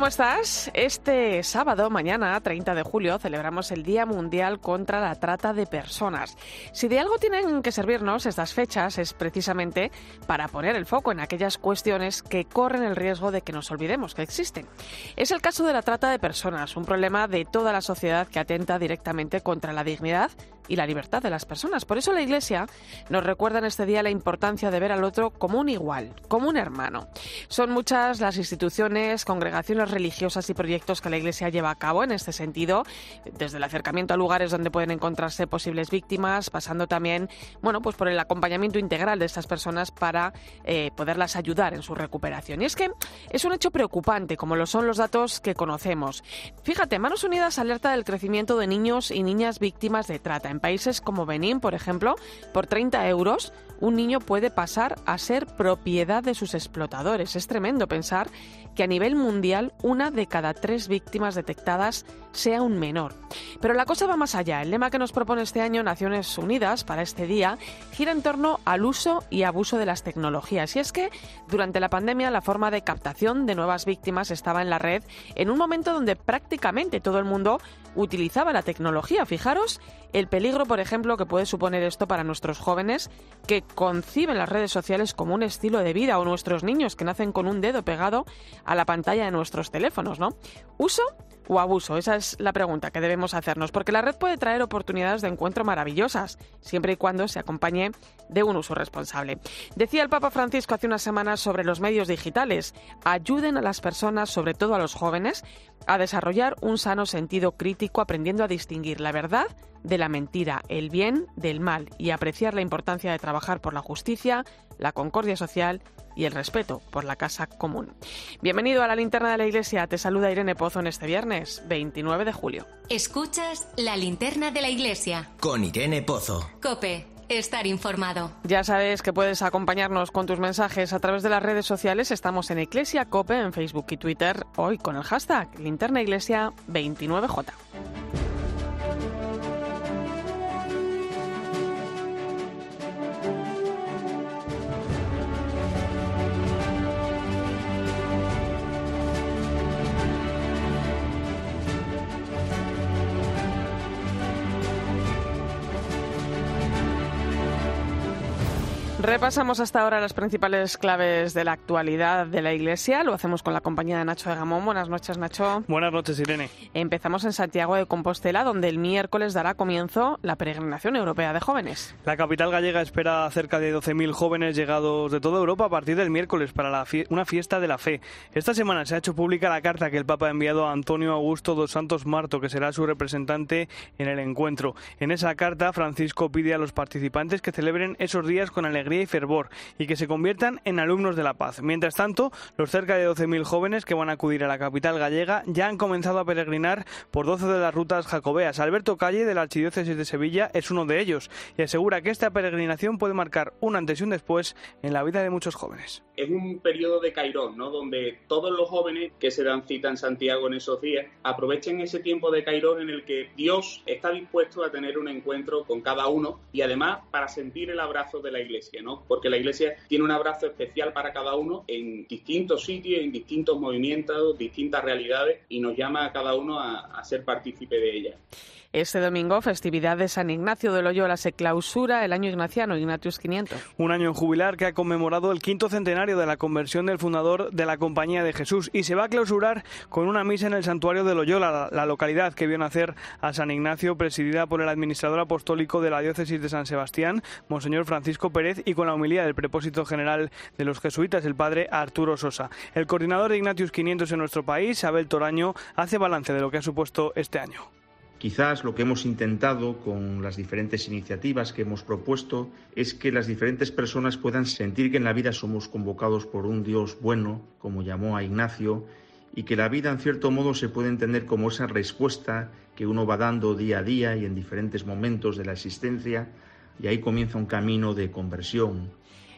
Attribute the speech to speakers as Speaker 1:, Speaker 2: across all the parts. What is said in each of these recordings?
Speaker 1: ¿Cómo estás? Este sábado, mañana, 30 de julio, celebramos el Día Mundial contra la Trata de Personas. Si de algo tienen que servirnos estas fechas es precisamente para poner el foco en aquellas cuestiones que corren el riesgo de que nos olvidemos que existen. Es el caso de la trata de personas, un problema de toda la sociedad que atenta directamente contra la dignidad y la libertad de las personas. Por eso la Iglesia nos recuerda en este día la importancia de ver al otro como un igual, como un hermano. Son muchas las instituciones, congregaciones religiosas y proyectos que la Iglesia lleva a cabo en este sentido, desde el acercamiento a lugares donde pueden encontrarse posibles víctimas, pasando también, bueno, pues por el acompañamiento integral de estas personas para eh, poderlas ayudar en su recuperación. Y es que es un hecho preocupante, como lo son los datos que conocemos. Fíjate, Manos Unidas alerta del crecimiento de niños y niñas víctimas de trata. En países como Benín, por ejemplo, por 30 euros, un niño puede pasar a ser propiedad de sus explotadores. Es tremendo pensar que a nivel mundial una de cada tres víctimas detectadas sea un menor. Pero la cosa va más allá. El lema que nos propone este año Naciones Unidas para este día gira en torno al uso y abuso de las tecnologías. Y es que durante la pandemia la forma de captación de nuevas víctimas estaba en la red en un momento donde prácticamente todo el mundo utilizaba la tecnología. Fijaros el peligro, por ejemplo, que puede suponer esto para nuestros jóvenes que conciben las redes sociales como un estilo de vida o nuestros niños que nacen con un dedo pegado a la pantalla de nuestros teléfonos, ¿no? ¿Uso o abuso? Esa es la pregunta que debemos hacernos, porque la red puede traer oportunidades de encuentro maravillosas, siempre y cuando se acompañe de un uso responsable. Decía el Papa Francisco hace unas semanas sobre los medios digitales, ayuden a las personas, sobre todo a los jóvenes, a desarrollar un sano sentido crítico, aprendiendo a distinguir la verdad de la mentira, el bien del mal y apreciar la importancia de trabajar por la justicia, la concordia social y el respeto por la casa común. Bienvenido a la linterna de la iglesia. Te saluda Irene Pozo en este viernes, 29 de julio.
Speaker 2: Escuchas la linterna de la iglesia.
Speaker 3: Con Irene Pozo.
Speaker 2: Cope, estar informado.
Speaker 1: Ya sabes que puedes acompañarnos con tus mensajes a través de las redes sociales. Estamos en Iglesia Cope en Facebook y Twitter, hoy con el hashtag linterna iglesia 29J. Repasamos hasta ahora las principales claves de la actualidad de la Iglesia. Lo hacemos con la compañía de Nacho de Gamón. Buenas noches, Nacho.
Speaker 4: Buenas noches, Irene.
Speaker 1: Empezamos en Santiago de Compostela, donde el miércoles dará comienzo la peregrinación europea de jóvenes.
Speaker 4: La capital gallega espera cerca de 12.000 jóvenes llegados de toda Europa a partir del miércoles para la una fiesta de la fe. Esta semana se ha hecho pública la carta que el Papa ha enviado a Antonio Augusto dos Santos Marto, que será su representante en el encuentro. En esa carta, Francisco pide a los participantes que celebren esos días con alegría y fervor y que se conviertan en alumnos de la paz. Mientras tanto, los cerca de 12.000 jóvenes que van a acudir a la capital gallega ya han comenzado a peregrinar por 12 de las rutas jacobeas. Alberto Calle de la Archidiócesis de Sevilla es uno de ellos y asegura que esta peregrinación puede marcar un antes y un después en la vida de muchos jóvenes.
Speaker 5: Es un periodo de Cairón, ¿no? donde todos los jóvenes que se dan cita en Santiago en esos días aprovechen ese tiempo de Cairón en el que Dios está dispuesto a tener un encuentro con cada uno y además para sentir el abrazo de la iglesia, ¿no? porque la Iglesia tiene un abrazo especial para cada uno en distintos sitios, en distintos movimientos, distintas realidades y nos llama a cada uno a, a ser partícipe de ella.
Speaker 1: Este domingo, festividad de San Ignacio de Loyola, se clausura el año ignaciano, Ignatius 500.
Speaker 4: Un año en jubilar que ha conmemorado el quinto centenario de la conversión del fundador de la Compañía de Jesús y se va a clausurar con una misa en el santuario de Loyola, la localidad que vio nacer a San Ignacio, presidida por el administrador apostólico de la diócesis de San Sebastián, Monseñor Francisco Pérez, y con la humildad del prepósito general de los jesuitas, el padre Arturo Sosa. El coordinador de Ignatius 500 en nuestro país, Abel Toraño, hace balance de lo que ha supuesto este año.
Speaker 6: Quizás lo que hemos intentado con las diferentes iniciativas que hemos propuesto es que las diferentes personas puedan sentir que en la vida somos convocados por un Dios bueno, como llamó a Ignacio, y que la vida en cierto modo se puede entender como esa respuesta que uno va dando día a día y en diferentes momentos de la existencia y ahí comienza un camino de conversión,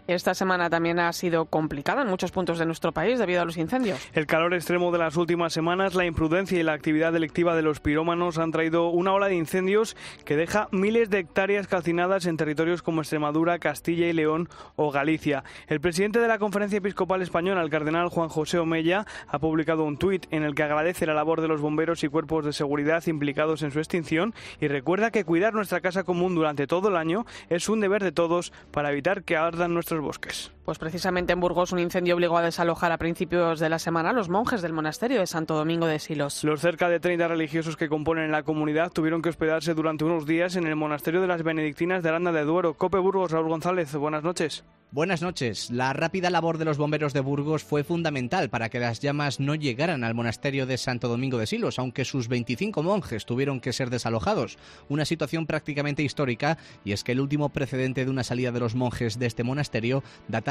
Speaker 1: esta semana también ha sido complicada en muchos puntos de nuestro país debido a los incendios.
Speaker 4: El calor extremo de las últimas semanas, la imprudencia y la actividad delictiva de los pirómanos han traído una ola de incendios que deja miles de hectáreas calcinadas en territorios como Extremadura, Castilla y León o Galicia. El presidente de la Conferencia Episcopal Española, el cardenal Juan José Omella, ha publicado un tuit en el que agradece la labor de los bomberos y cuerpos de seguridad implicados en su extinción y recuerda que cuidar nuestra casa común durante todo el año es un deber de todos para evitar que ardan nuestros bosques.
Speaker 1: Pues precisamente en Burgos un incendio obligó a desalojar a principios de la semana a los monjes del monasterio de Santo Domingo de Silos.
Speaker 4: Los cerca de 30 religiosos que componen la comunidad tuvieron que hospedarse durante unos días en el monasterio de las Benedictinas de Aranda de Duero. Cope Burgos, Raúl González, buenas noches.
Speaker 7: Buenas noches. La rápida labor de los bomberos de Burgos fue fundamental para que las llamas no llegaran al monasterio de Santo Domingo de Silos, aunque sus 25 monjes tuvieron que ser desalojados. Una situación prácticamente histórica, y es que el último precedente de una salida de los monjes de este monasterio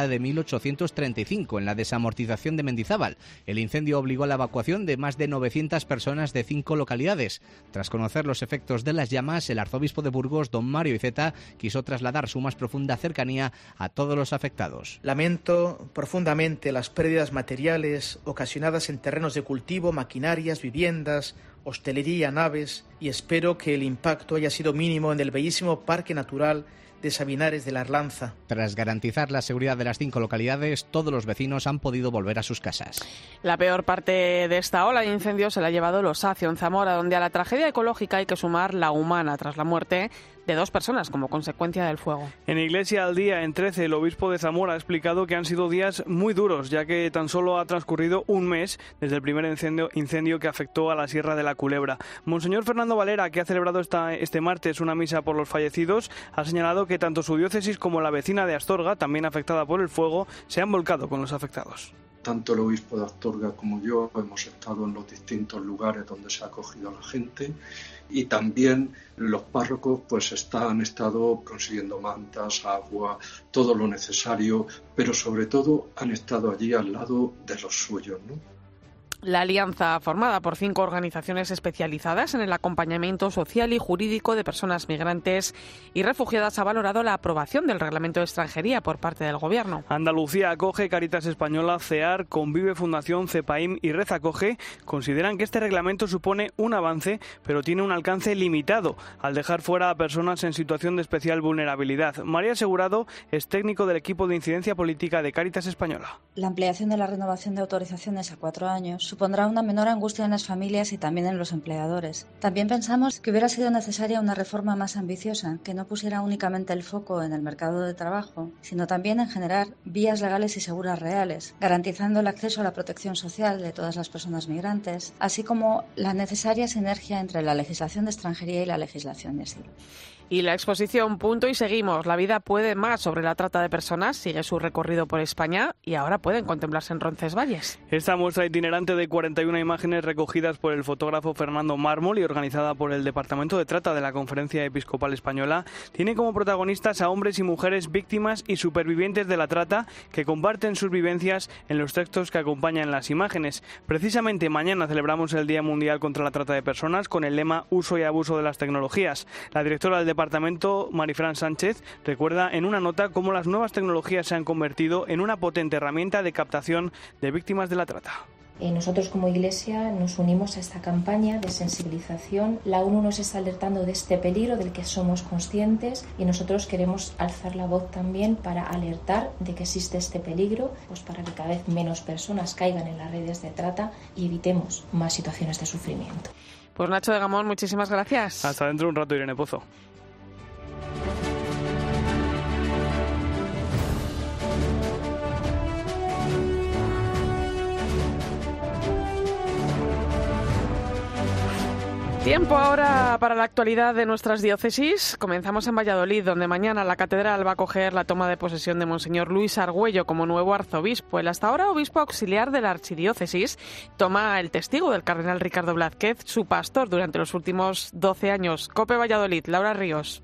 Speaker 7: de 1835, en la desamortización de Mendizábal. El incendio obligó a la evacuación de más de 900 personas de cinco localidades. Tras conocer los efectos de las llamas, el arzobispo de Burgos, don Mario Iceta, quiso trasladar su más profunda cercanía a todos los afectados.
Speaker 8: Lamento profundamente las pérdidas materiales ocasionadas en terrenos de cultivo, maquinarias, viviendas, hostelería, naves y espero que el impacto haya sido mínimo en el bellísimo parque natural de Sabinares de la Arlanza.
Speaker 7: Tras garantizar la seguridad de las cinco localidades, todos los vecinos han podido volver a sus casas.
Speaker 1: La peor parte de esta ola de incendios se la ha llevado los Osacio, en Zamora, donde a la tragedia ecológica hay que sumar la humana tras la muerte de dos personas como consecuencia del fuego.
Speaker 4: En Iglesia al Día, en 13, el obispo de Zamora ha explicado que han sido días muy duros, ya que tan solo ha transcurrido un mes desde el primer incendio, incendio que afectó a la Sierra de la Culebra. Monseñor Fernando Valera, que ha celebrado esta, este martes una misa por los fallecidos, ha señalado que tanto su diócesis como la vecina de Astorga, también afectada por el fuego, se han volcado con los afectados.
Speaker 9: Tanto el obispo de Astorga como yo hemos estado en los distintos lugares donde se ha acogido a la gente y también los párrocos pues han estado consiguiendo mantas, agua, todo lo necesario, pero sobre todo han estado allí al lado de los suyos, ¿no?
Speaker 1: La alianza, formada por cinco organizaciones especializadas en el acompañamiento social y jurídico de personas migrantes y refugiadas, ha valorado la aprobación del reglamento de extranjería por parte del Gobierno.
Speaker 4: Andalucía acoge Caritas Española, CEAR, Convive Fundación, CEPAIM y Red Acoge. Consideran que este reglamento supone un avance, pero tiene un alcance limitado al dejar fuera a personas en situación de especial vulnerabilidad. María Asegurado es técnico del equipo de incidencia política de Caritas Española.
Speaker 10: La ampliación de la renovación de autorizaciones a cuatro años supondrá una menor angustia en las familias y también en los empleadores. También pensamos que hubiera sido necesaria una reforma más ambiciosa, que no pusiera únicamente el foco en el mercado de trabajo, sino también en generar vías legales y seguras reales, garantizando el acceso a la protección social de todas las personas migrantes, así como la necesaria sinergia entre la legislación de extranjería y la legislación de asilo.
Speaker 1: Y la exposición Punto y Seguimos, la vida puede más sobre la trata de personas, sigue su recorrido por España y ahora pueden contemplarse en Roncesvalles.
Speaker 4: Esta muestra itinerante de 41 imágenes recogidas por el fotógrafo Fernando Mármol y organizada por el Departamento de Trata de la Conferencia Episcopal Española tiene como protagonistas a hombres y mujeres víctimas y supervivientes de la trata que comparten sus vivencias en los textos que acompañan las imágenes. Precisamente mañana celebramos el Día Mundial contra la Trata de Personas con el lema Uso y abuso de las tecnologías. La directora del departamento, Marifran Sánchez, recuerda en una nota cómo las nuevas tecnologías se han convertido en una potente herramienta de captación de víctimas de la trata.
Speaker 11: Eh, nosotros como Iglesia nos unimos a esta campaña de sensibilización. La ONU nos está alertando de este peligro del que somos conscientes y nosotros queremos alzar la voz también para alertar de que existe este peligro, pues para que cada vez menos personas caigan en las redes de trata y evitemos más situaciones de sufrimiento.
Speaker 1: Pues Nacho de Gamón, muchísimas gracias.
Speaker 4: Hasta dentro de un rato, Irene Pozo.
Speaker 1: Tiempo ahora para la actualidad de nuestras diócesis. Comenzamos en Valladolid, donde mañana la catedral va a acoger la toma de posesión de Monseñor Luis Argüello como nuevo arzobispo. El hasta ahora obispo auxiliar de la archidiócesis toma el testigo del cardenal Ricardo Blázquez, su pastor durante los últimos 12 años. Cope Valladolid, Laura Ríos.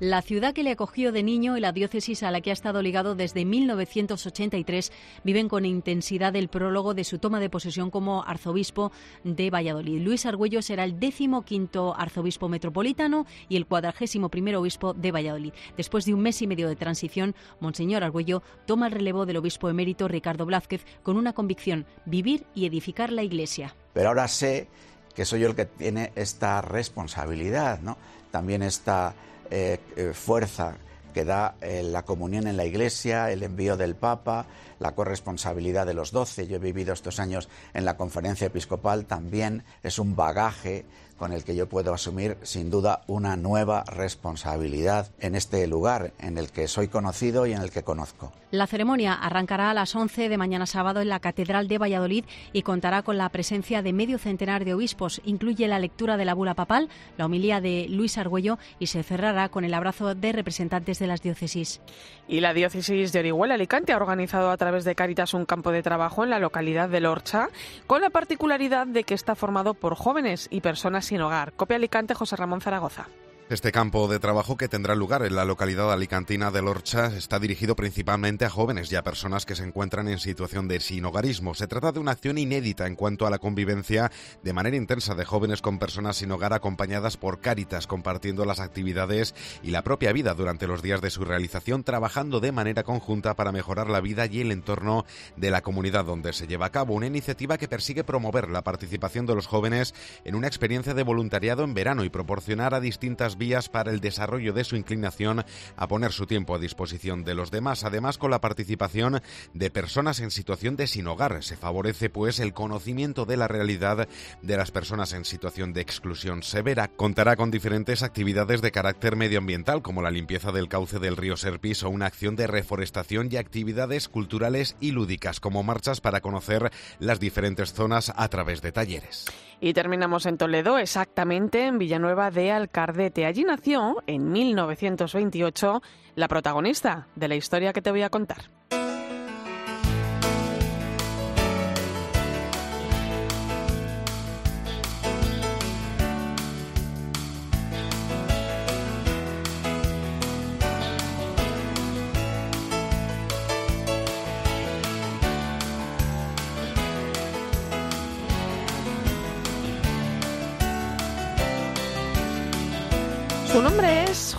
Speaker 12: La ciudad que le acogió de niño y la diócesis a la que ha estado ligado desde 1983 viven con intensidad el prólogo de su toma de posesión como arzobispo de Valladolid. Luis Argüello será el décimo quinto arzobispo metropolitano y el cuadragésimo primero obispo de Valladolid. Después de un mes y medio de transición, Monseñor Argüello toma el relevo del obispo emérito Ricardo Blázquez con una convicción, vivir y edificar la Iglesia.
Speaker 13: Pero ahora sé que soy yo el que tiene esta responsabilidad, ¿no? También esta eh, eh, fuerza que da eh, la comunión en la Iglesia, el envío del Papa, la corresponsabilidad de los doce. Yo he vivido estos años en la conferencia episcopal, también es un bagaje con el que yo puedo asumir sin duda una nueva responsabilidad en este lugar en el que soy conocido y en el que conozco.
Speaker 12: La ceremonia arrancará a las 11 de mañana sábado en la Catedral de Valladolid y contará con la presencia de medio centenar de obispos. Incluye la lectura de la bula papal, la homilía de Luis Argüello y se cerrará con el abrazo de representantes de las diócesis.
Speaker 1: Y la diócesis de Orihuela Alicante ha organizado a través de Caritas un campo de trabajo en la localidad de Lorcha, con la particularidad de que está formado por jóvenes y personas sin hogar. Copia Alicante, José Ramón Zaragoza.
Speaker 14: Este campo de trabajo que tendrá lugar en la localidad alicantina de Lorcha está dirigido principalmente a jóvenes y a personas que se encuentran en situación de sinhogarismo. Se trata de una acción inédita en cuanto a la convivencia de manera intensa de jóvenes con personas sin hogar acompañadas por Cáritas, compartiendo las actividades y la propia vida durante los días de su realización, trabajando de manera conjunta para mejorar la vida y el entorno de la comunidad donde se lleva a cabo. Una iniciativa que persigue promover la participación de los jóvenes en una experiencia de voluntariado en verano y proporcionar a distintas vías para el desarrollo de su inclinación a poner su tiempo a disposición de los demás, además con la participación de personas en situación de sin hogar. Se favorece pues el conocimiento de la realidad de las personas en situación de exclusión severa. Contará con diferentes actividades de carácter medioambiental como la limpieza del cauce del río Serpis o una acción de reforestación y actividades culturales y lúdicas como marchas para conocer las diferentes zonas a través de talleres.
Speaker 1: Y terminamos en Toledo, exactamente en Villanueva de Alcardete. Allí nació, en 1928, la protagonista de la historia que te voy a contar.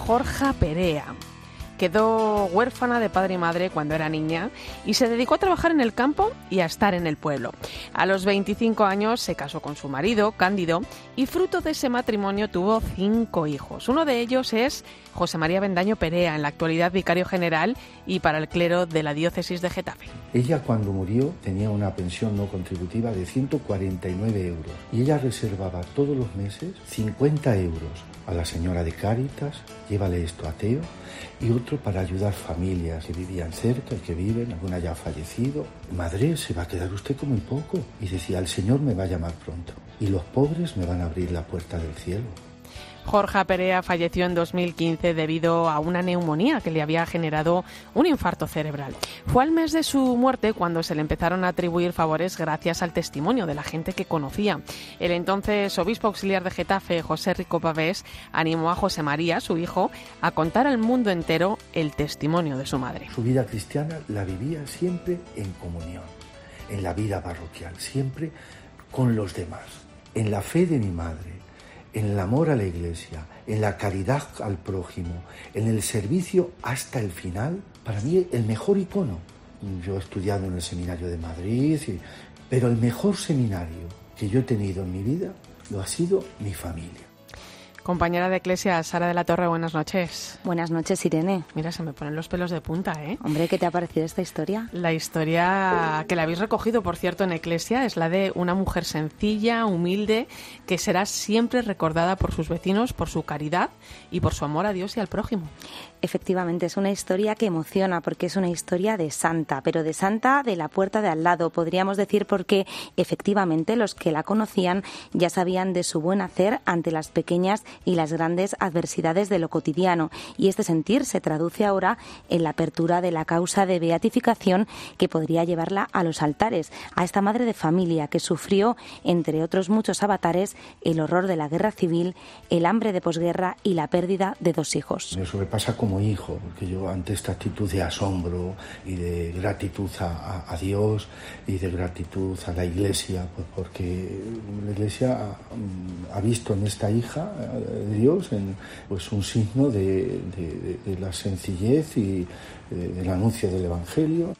Speaker 1: Jorge Perea. Quedó huérfana de padre y madre cuando era niña y se dedicó a trabajar en el campo y a estar en el pueblo. A los 25 años se casó con su marido, Cándido, y fruto de ese matrimonio tuvo cinco hijos. Uno de ellos es José María Bendaño Perea, en la actualidad vicario general y para el clero de la diócesis de Getafe.
Speaker 15: Ella cuando murió tenía una pensión no contributiva de 149 euros y ella reservaba todos los meses 50 euros a la señora de Cáritas, llévale esto a Teo, y otro para ayudar familias que vivían cerca y que viven, alguna ya ha fallecido. Madre, se va a quedar usted con muy poco. Y decía, el Señor me va a llamar pronto y los pobres me van a abrir la puerta del cielo.
Speaker 1: Jorge Perea falleció en 2015 debido a una neumonía que le había generado un infarto cerebral. Fue al mes de su muerte cuando se le empezaron a atribuir favores gracias al testimonio de la gente que conocía. El entonces obispo auxiliar de Getafe, José Rico Pavés, animó a José María, su hijo, a contar al mundo entero el testimonio de su madre.
Speaker 15: Su vida cristiana la vivía siempre en comunión, en la vida parroquial, siempre con los demás, en la fe de mi madre en el amor a la iglesia, en la caridad al prójimo, en el servicio hasta el final, para mí el mejor icono. Yo he estudiado en el seminario de Madrid, pero el mejor seminario que yo he tenido en mi vida lo ha sido mi familia.
Speaker 1: Compañera de Iglesia, Sara de la Torre, buenas noches.
Speaker 16: Buenas noches, Irene.
Speaker 1: Mira, se me ponen los pelos de punta, ¿eh?
Speaker 16: Hombre, ¿qué te ha parecido esta historia?
Speaker 1: La historia que la habéis recogido, por cierto, en Iglesia es la de una mujer sencilla, humilde, que será siempre recordada por sus vecinos, por su caridad y por su amor a Dios y al prójimo.
Speaker 16: Efectivamente, es una historia que emociona porque es una historia de santa, pero de santa de la puerta de al lado, podríamos decir, porque efectivamente los que la conocían ya sabían de su buen hacer ante las pequeñas y las grandes adversidades de lo cotidiano. Y este sentir se traduce ahora en la apertura de la causa de beatificación que podría llevarla a los altares, a esta madre de familia que sufrió, entre otros muchos avatares, el horror de la guerra civil, el hambre de posguerra y la pérdida de dos hijos.
Speaker 15: Me sobrepasa como hijo, porque yo ante esta actitud de asombro y de gratitud a, Dios y de gratitud a la Iglesia, pues porque la Iglesia ha, visto en esta hija de Dios en, pues un signo de, la sencillez y del anuncio del Evangelio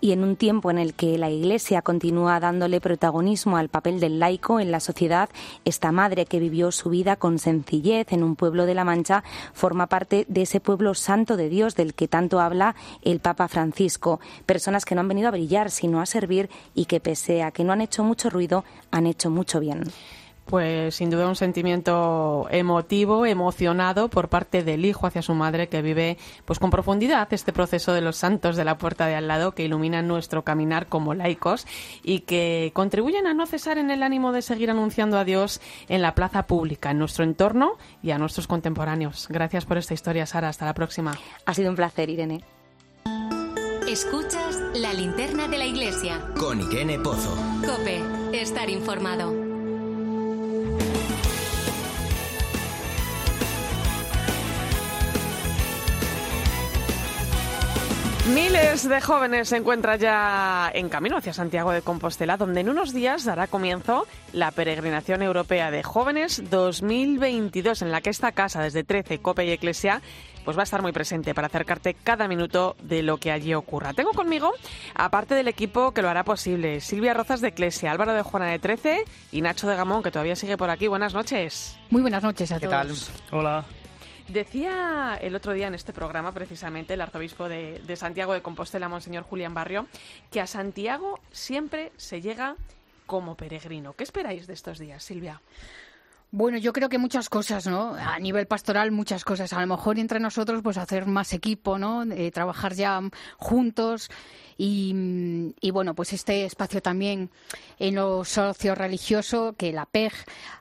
Speaker 16: y en un tiempo en el que la Iglesia continúa dándole protagonismo al papel del laico en la sociedad, esta madre que vivió su vida con sencillez en un pueblo de la Mancha forma parte de ese pueblo santo de Dios del que tanto habla el Papa Francisco. Personas que no han venido a brillar, sino a servir y que pese a que no han hecho mucho ruido, han hecho mucho bien.
Speaker 1: Pues sin duda un sentimiento emotivo, emocionado por parte del hijo hacia su madre que vive pues con profundidad este proceso de los santos de la puerta de al lado que iluminan nuestro caminar como laicos y que contribuyen a no cesar en el ánimo de seguir anunciando a Dios en la plaza pública, en nuestro entorno y a nuestros contemporáneos. Gracias por esta historia, Sara. Hasta la próxima.
Speaker 16: Ha sido un placer, Irene.
Speaker 2: Escuchas la linterna de la iglesia.
Speaker 3: Con Irene Pozo.
Speaker 2: Cope, estar informado.
Speaker 1: Miles de jóvenes se encuentran ya en camino hacia Santiago de Compostela, donde en unos días dará comienzo la peregrinación europea de jóvenes 2022, en la que esta casa, desde 13, Cope y Eclesia, pues va a estar muy presente para acercarte cada minuto de lo que allí ocurra. Tengo conmigo, aparte del equipo que lo hará posible, Silvia Rozas de Eclesia, Álvaro de Juana de 13 y Nacho de Gamón, que todavía sigue por aquí. Buenas noches.
Speaker 17: Muy buenas noches a
Speaker 4: ¿Qué
Speaker 17: todos.
Speaker 4: Tal? Hola.
Speaker 1: Decía el otro día en este programa, precisamente, el arzobispo de, Santiago de Compostela, Monseñor Julián Barrio, que a Santiago siempre se llega como peregrino. ¿Qué esperáis de estos días, Silvia?
Speaker 17: Bueno, yo creo que muchas cosas, ¿no? A nivel pastoral, muchas cosas. A lo mejor entre nosotros, pues hacer más equipo, ¿no? trabajar ya juntos y, bueno, pues este espacio también en lo socio-religioso, que la PEG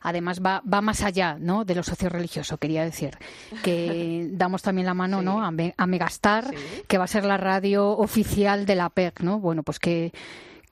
Speaker 17: además va, va más allá ¿no? de lo socio-religioso, quería decir. Que damos también la mano ¿no? a, Megastar, que va a ser la radio oficial de la PEG, ¿no? Bueno, pues que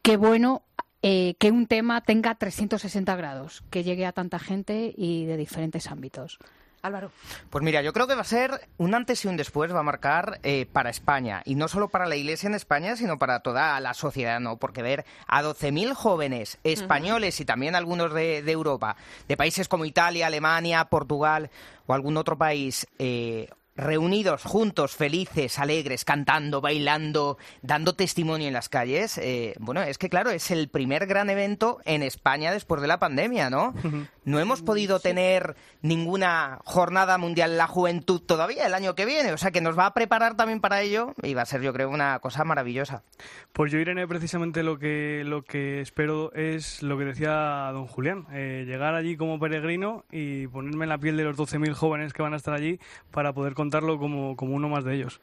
Speaker 17: qué bueno eh, que un tema tenga 360 grados, que llegue a tanta gente y de diferentes ámbitos.
Speaker 1: Álvaro.
Speaker 18: Pues mira, yo creo que va a ser un antes y un después, va a marcar eh, para España. Y no solo para la Iglesia en España, sino para toda la sociedad, ¿no? Porque ver a 12.000 jóvenes españoles y también algunos de, Europa, de países como Italia, Alemania, Portugal o algún otro país, eh, reunidos juntos, felices, alegres, cantando, bailando, dando testimonio en las calles, eh, bueno, es que claro, es el primer gran evento en España después de la pandemia, ¿no? No hemos podido tener ninguna jornada mundial de la juventud todavía el año que viene, o sea que nos va a preparar también para ello y va a ser yo creo una cosa maravillosa.
Speaker 4: Pues yo Irene precisamente lo que lo que espero es lo que decía don Julián, eh, llegar allí como peregrino y ponerme en la piel de los 12.000 jóvenes que van a estar allí para poder contarlo como, como uno más de ellos.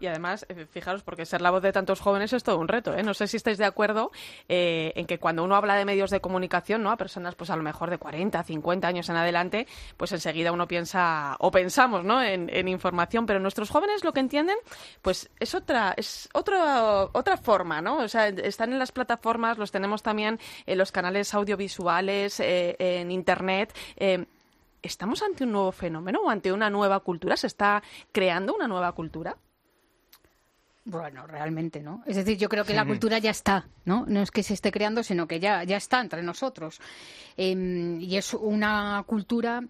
Speaker 1: Y además, eh, fijaros, porque ser la voz de tantos jóvenes es todo un reto. ¿eh? No sé si estáis de acuerdo eh, en que cuando uno habla de medios de comunicación, ¿no? A personas, pues a lo mejor de 40, 50 años en adelante, pues enseguida uno piensa, o pensamos, ¿no? En, información, pero nuestros jóvenes lo que entienden, pues es otra, es otra, otra forma, ¿no? O sea, están en las plataformas, los tenemos también en los canales audiovisuales, en Internet. ¿Estamos ante un nuevo fenómeno o ante una nueva cultura? ¿Se está creando una nueva cultura?
Speaker 17: Bueno, realmente, ¿no? Es decir, yo creo que la cultura ya está, ¿no? No es que se esté creando, sino que ya, ya está entre nosotros. Em, y es una cultura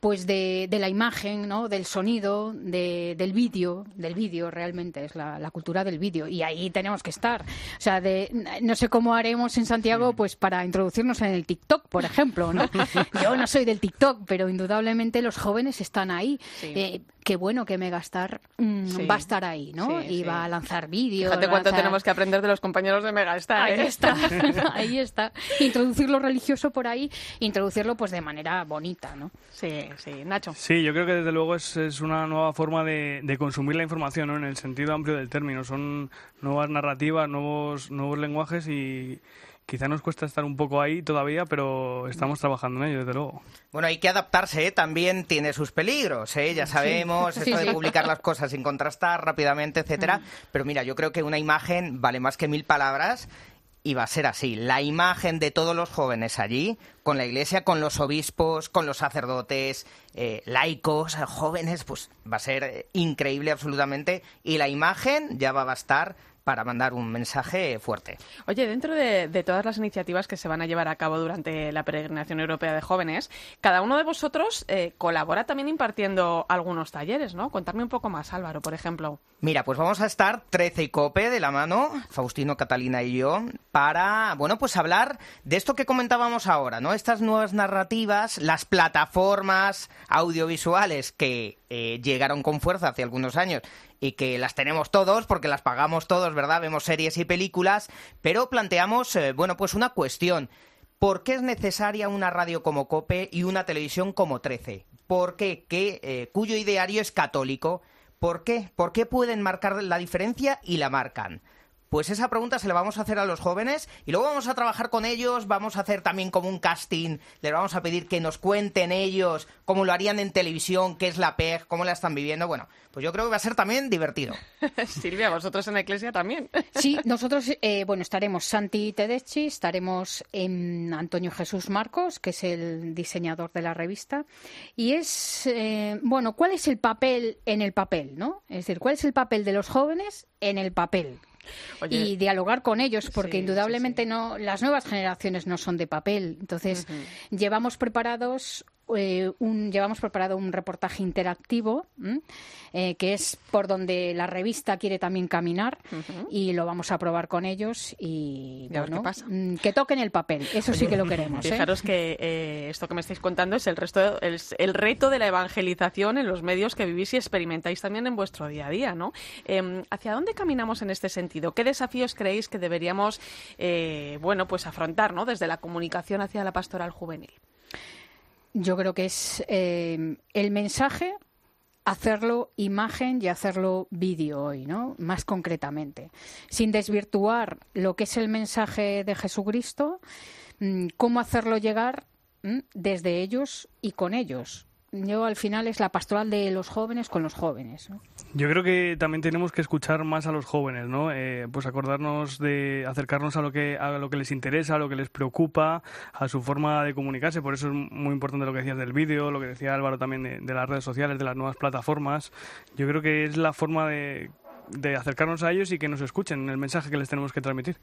Speaker 17: pues de, de, la imagen, ¿no? del sonido, de, del vídeo, del vídeo realmente, es la, la cultura del vídeo. Y ahí tenemos que estar. O sea, de, no sé cómo haremos en Santiago pues para introducirnos en el TikTok, por ejemplo. ¿no? Yo no soy del TikTok, pero indudablemente los jóvenes están ahí. Eh, qué bueno que Megastar mm, va a estar ahí, ¿no? y va a lanzar vídeos.
Speaker 1: Fíjate cuánto tenemos que aprender de los compañeros de Megastar.
Speaker 17: Ahí
Speaker 1: ¿eh?
Speaker 17: está, ahí está. Introducir lo religioso por ahí, introducirlo pues de manera bonita, ¿no?
Speaker 1: Sí, sí, Nacho.
Speaker 4: Sí, yo creo que desde luego es, es una nueva forma de, de, consumir la información, ¿no? En el sentido amplio del término. Son nuevas narrativas, nuevos, nuevos lenguajes y quizá nos cuesta estar un poco ahí todavía, pero estamos trabajando en ello, desde luego.
Speaker 18: Bueno, hay que adaptarse, ¿eh? también tiene sus peligros, ¿eh? ya sabemos, esto de publicar las cosas sin contrastar rápidamente, etcétera. Pero mira, yo creo que una imagen vale más que mil palabras y va a ser así. La imagen de todos los jóvenes allí, con la iglesia, con los obispos, con los sacerdotes, eh, laicos, jóvenes, pues va a ser eh, increíble absolutamente. Y la imagen ya va a bastar para mandar un mensaje fuerte.
Speaker 1: Oye, dentro de, todas las iniciativas que se van a llevar a cabo durante la peregrinación europea de jóvenes, cada uno de vosotros eh, colabora también impartiendo algunos talleres, ¿no? Contarme un poco más, Álvaro, por ejemplo.
Speaker 18: Mira, pues vamos a estar 13 y Cope de la mano, Faustino, Catalina y yo, para, bueno, pues hablar de esto que comentábamos ahora, ¿no? Estas nuevas narrativas, las plataformas audiovisuales que eh, llegaron con fuerza hace algunos años y que las tenemos todos porque las pagamos todos, ¿verdad? Vemos series y películas, pero planteamos, eh, bueno, pues una cuestión. ¿Por qué es necesaria una radio como COPE y una televisión como 13? ¿Por qué? Que, eh, cuyo ideario es católico. ¿Por qué? ¿Por qué pueden marcar la diferencia y la marcan? Pues esa pregunta se la vamos a hacer a los jóvenes y luego vamos a trabajar con ellos, vamos a hacer también como un casting, les vamos a pedir que nos cuenten ellos cómo lo harían en televisión, qué es la PEG, cómo la están viviendo. Bueno, pues yo creo que va a ser también divertido.
Speaker 1: Silvia, vosotros en la iglesia también.
Speaker 17: sí, nosotros, eh, bueno, estaremos Santi Tedeschi, estaremos en Antonio Jesús Marcos, que es el diseñador de la revista, y es, eh, bueno, ¿cuál es el papel en el papel, no? Es decir, ¿cuál es el papel de los jóvenes en el papel? Y dialogar con ellos, porque indudablemente no las nuevas generaciones no son de papel. Entonces, llevamos preparados eh, un, llevamos preparado un reportaje interactivo eh, que es por donde la revista quiere también caminar y lo vamos a probar con ellos y bueno, mm, que toquen el papel. Eso sí que lo queremos.
Speaker 1: ¿eh? Fijaros que esto que me estáis contando es el, resto, el, el, reto de la evangelización en los medios que vivís y experimentáis también en vuestro día a día. ¿no? Em, ¿Hacia dónde caminamos en este sentido? ¿Qué desafíos creéis que deberíamos bueno, pues afrontar ¿no? desde la comunicación hacia la pastoral juvenil?
Speaker 17: Yo creo que es eh, el mensaje hacerlo imagen y hacerlo vídeo hoy, ¿no? Más concretamente, sin desvirtuar lo que es el mensaje de Jesucristo, mm, cómo hacerlo llegar mm, desde ellos y con ellos yo al final es la pastoral de los jóvenes con los jóvenes.
Speaker 4: Yo creo que también tenemos que escuchar más a los jóvenes, ¿no? Eh, pues acordarnos de acercarnos a lo que a lo que les interesa, a lo que les preocupa, a su forma de comunicarse. Por eso es muy importante lo que decías del vídeo, lo que decía Álvaro también de, las redes sociales, de las nuevas plataformas. Yo creo que es la forma de, de acercarnos a ellos y que nos escuchen el mensaje que les tenemos que transmitir.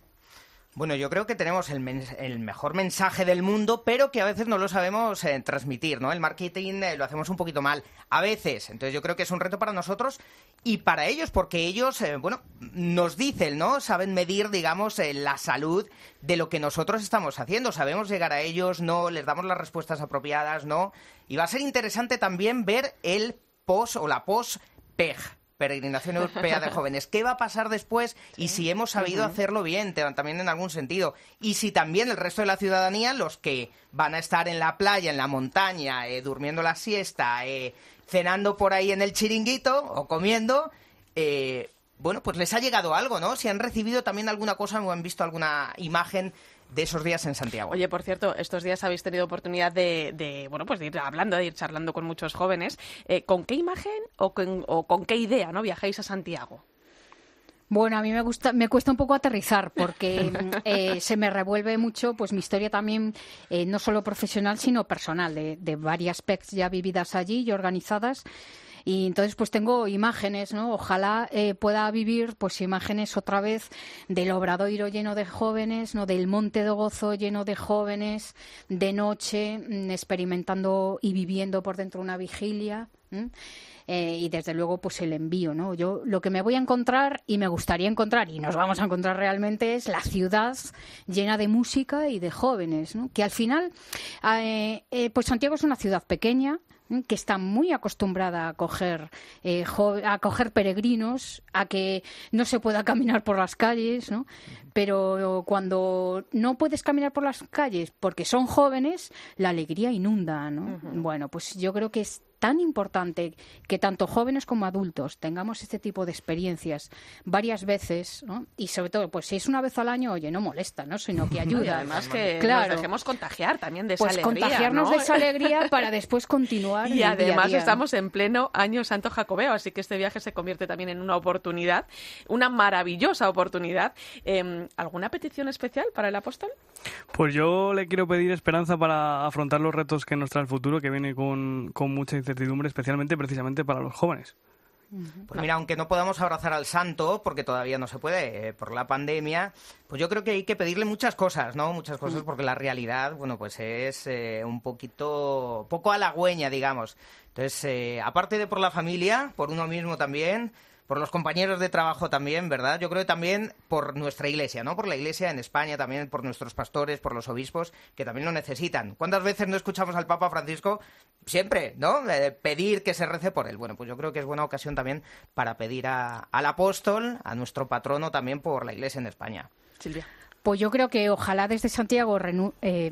Speaker 18: Bueno, yo creo que tenemos el, mejor mensaje del mundo, pero que a veces no lo sabemos eh, transmitir, ¿no? El marketing eh, lo hacemos un poquito mal, a veces. Entonces yo creo que es un reto para nosotros y para ellos, porque ellos, eh, bueno, nos dicen, ¿no? Saben medir, digamos, la salud de lo que nosotros estamos haciendo. Sabemos llegar a ellos, ¿no? Les damos las respuestas apropiadas, ¿no? Y va a ser interesante también ver el post o la post-PEG, peregrinación europea de jóvenes. ¿Qué va a pasar después? Y si hemos sabido hacerlo bien, también en algún sentido. Y si también el resto de la ciudadanía, los que van a estar en la playa, en la montaña, eh, durmiendo la siesta, eh, cenando por ahí en el chiringuito o comiendo, eh, bueno, pues les ha llegado algo, ¿no? Si han recibido también alguna cosa o han visto alguna imagen de esos días en Santiago.
Speaker 1: Oye, por cierto, estos días habéis tenido oportunidad de, bueno, pues de ir hablando, de ir charlando con muchos jóvenes. Eh, ¿Con qué imagen o con, qué idea no viajáis a Santiago?
Speaker 17: Bueno, a mí me gusta, me cuesta un poco aterrizar porque eh, se me revuelve mucho, pues mi historia también eh, no solo profesional sino personal de, de varias PECs ya vividas allí y organizadas y entonces pues tengo imágenes, ¿no? Ojalá eh, pueda vivir pues imágenes otra vez del obradoiro lleno de jóvenes, ¿no? Del Monte de Gozo lleno de jóvenes, de noche, mm, experimentando y viviendo por dentro una vigilia. Eh, y desde luego pues el envío, ¿no? Yo lo que me voy a encontrar y me gustaría encontrar y nos vamos a encontrar realmente es la ciudad llena de música y de jóvenes, ¿no? Que al final, eh, pues Santiago es una ciudad pequeña, que está muy acostumbrada a coger, eh, a coger peregrinos, a que no se pueda caminar por las calles, ¿no? Pero cuando no puedes caminar por las calles porque son jóvenes, la alegría inunda, ¿no? Bueno, pues yo creo que es tan importante que tanto jóvenes como adultos tengamos este tipo de experiencias varias veces, ¿no? Y sobre todo, pues si es una vez al año, oye, no molesta, ¿no? Sino que ayuda.
Speaker 1: Y además que
Speaker 17: claro.
Speaker 1: nos dejemos contagiar también de esa
Speaker 17: pues
Speaker 1: alegría,
Speaker 17: contagiarnos
Speaker 1: ¿no?
Speaker 17: de esa alegría para después continuar.
Speaker 1: Y
Speaker 17: en el día a
Speaker 1: además
Speaker 17: día.
Speaker 1: estamos en pleno año santo jacobeo, así que este viaje se convierte también en una oportunidad, una maravillosa oportunidad. Eh, ¿Alguna petición especial para el apóstol?
Speaker 4: Pues yo le quiero pedir esperanza para afrontar los retos que nos trae el futuro, que viene con, con mucha incertidumbre, especialmente precisamente para los jóvenes.
Speaker 18: Pues mira, aunque no podamos abrazar al santo, porque todavía no se puede eh, por la pandemia, pues yo creo que hay que pedirle muchas cosas, ¿no? Muchas cosas porque la realidad, bueno, pues es eh, un poquito, poco halagüeña, digamos. Entonces, eh, aparte de por la familia, por uno mismo también, por los compañeros de trabajo también, ¿verdad? Yo creo que también por nuestra iglesia, ¿no? Por la iglesia en España también, por nuestros pastores, por los obispos, que también lo necesitan. ¿Cuántas veces no escuchamos al Papa Francisco? Siempre, ¿no? Eh, pedir que se rece por él. Bueno, pues yo creo que es buena ocasión también para pedir a- al apóstol, a nuestro patrono también por la iglesia en España.
Speaker 1: Silvia.
Speaker 17: Pues yo creo que ojalá desde Santiago renu- eh,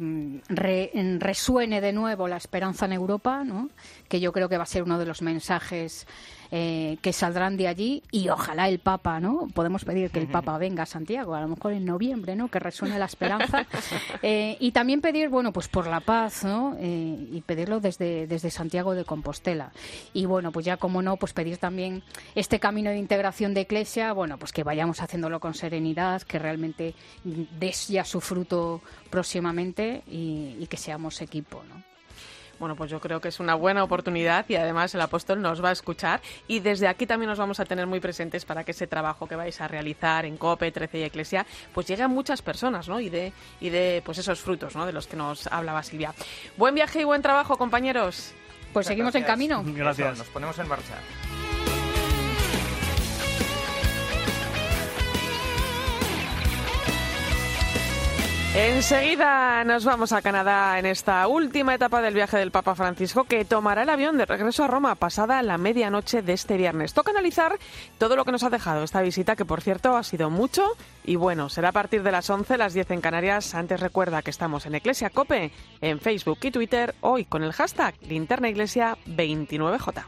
Speaker 17: re- en- resuene de nuevo la esperanza en Europa, ¿no? Que yo creo que va a ser uno de los mensajes eh, que saldrán de allí y ojalá el Papa, ¿no? Podemos pedir que el Papa venga a Santiago, a lo mejor en noviembre, ¿no? Que resuene la esperanza Eh, y también pedir, bueno, pues por la paz, ¿no? Eh, y pedirlo desde desde Santiago de Compostela y bueno, pues ya como no, pues pedir también este camino de integración de Iglesia, bueno, pues que vayamos haciéndolo con serenidad, que realmente des ya su fruto próximamente y, y que seamos equipo, ¿no?
Speaker 1: Bueno, pues yo creo que es una buena oportunidad y además el apóstol nos va a escuchar y desde aquí también nos vamos a tener muy presentes para que ese trabajo que vais a realizar en COPE, 13 y Iglesia, pues llegue a muchas personas, ¿no? Y de, y de pues esos frutos, ¿no? De los que nos hablaba Silvia. Buen viaje y buen trabajo, compañeros.
Speaker 17: Pues seguimos en camino.
Speaker 18: Eso, nos ponemos en marcha.
Speaker 1: Enseguida nos vamos a Canadá en esta última etapa del viaje del Papa Francisco que tomará el avión de regreso a Roma pasada la medianoche de este viernes. Toca analizar todo lo que nos ha dejado esta visita que por cierto ha sido mucho y bueno, será a partir de las 11, las 10 en Canarias. Antes recuerda que estamos en Iglesia Cope, en Facebook y Twitter, hoy con el hashtag Linterna Iglesia 29J.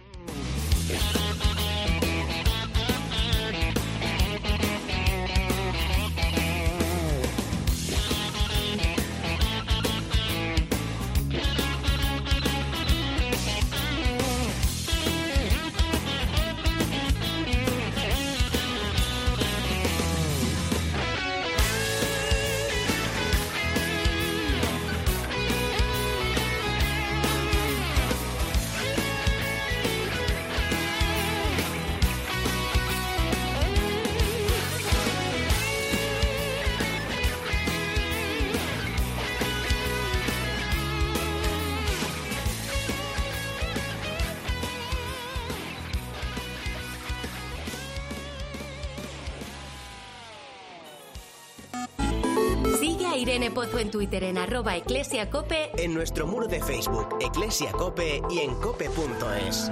Speaker 2: Twitter en arroba eclesiacope
Speaker 3: En nuestro muro de Facebook, Eclesia Cope y en cope.es.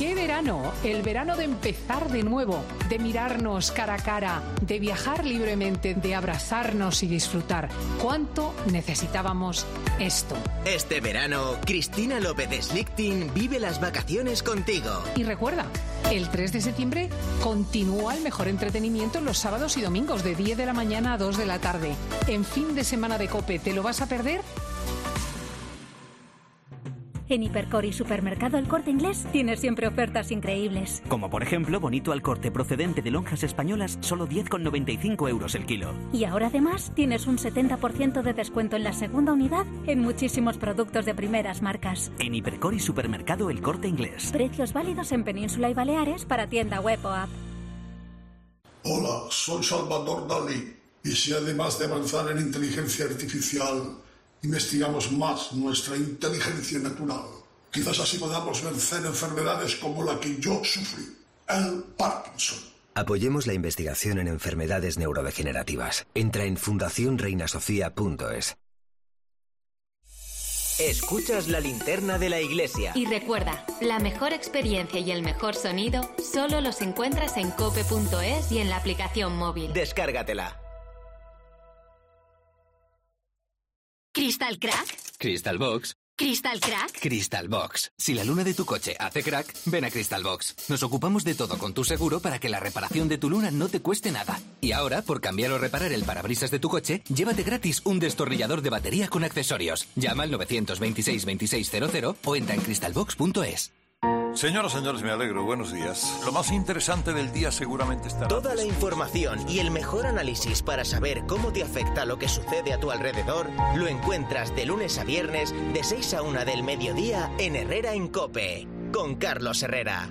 Speaker 19: ¿Qué verano? El verano de empezar de nuevo, de mirarnos cara a cara, de viajar libremente, de abrazarnos y disfrutar. ¿Cuánto necesitábamos esto?
Speaker 3: Este verano, Cristina López de Slichting vive las vacaciones contigo.
Speaker 19: Y recuerda, el 3 de septiembre continúa el mejor entretenimiento los sábados y domingos de 10 de la mañana a 2 de la tarde. En fin de semana de Cope, ¿te lo vas a perder?
Speaker 20: En Hipercor y Supermercado El Corte Inglés tienes siempre ofertas increíbles.
Speaker 21: Como por ejemplo, bonito al corte procedente de lonjas españolas, solo 10,95 euros el kilo.
Speaker 20: Y ahora además tienes un 70% de descuento en la segunda unidad en muchísimos productos de primeras marcas.
Speaker 21: En Hipercor y Supermercado El Corte Inglés.
Speaker 20: Precios válidos en Península y Baleares para tienda web o app.
Speaker 22: Hola, soy Salvador Dalí. Y si además de avanzar en inteligencia artificial, investigamos más nuestra inteligencia natural, quizás así podamos vencer enfermedades como la que yo sufrí, el Parkinson.
Speaker 23: Apoyemos la investigación en enfermedades neurodegenerativas. Entra en fundacionreinasofía.es.
Speaker 3: Escuchas la linterna de la iglesia.
Speaker 2: Y recuerda, la mejor experiencia y el mejor sonido solo los encuentras en cope.es y en la aplicación móvil.
Speaker 3: Descárgatela.
Speaker 2: ¿Crystal Crack?
Speaker 24: Crystal Box.
Speaker 2: ¿Crystal Crack?
Speaker 25: Crystal Box. Si la luna de tu coche hace crack, ven a Crystal Box. Nos ocupamos de todo con tu seguro para que la reparación de tu luna no te cueste nada. Y ahora, por cambiar o reparar el parabrisas de tu coche, llévate gratis un destornillador de batería con accesorios. Llama al 926 2600 o entra en crystalbox.es.
Speaker 26: Señoras, señores, me alegro. Buenos días. Lo más interesante del día seguramente estará.
Speaker 3: Toda la información y el mejor análisis para saber cómo te afecta lo que sucede a tu alrededor lo encuentras de lunes a viernes de 6 a 1 del mediodía en Herrera en Cope con Carlos Herrera.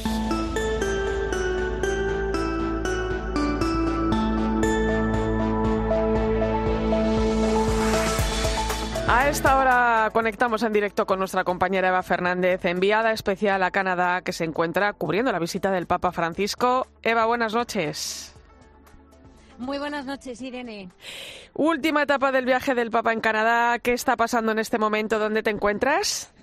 Speaker 1: A esta hora conectamos en directo con nuestra compañera Eva Fernández, enviada especial a Canadá, que se encuentra cubriendo la visita del Papa Francisco. Eva, buenas noches.
Speaker 27: Muy buenas noches, Irene.
Speaker 1: Última etapa del viaje del Papa en Canadá. ¿Qué está pasando en este momento? ¿Dónde te encuentras?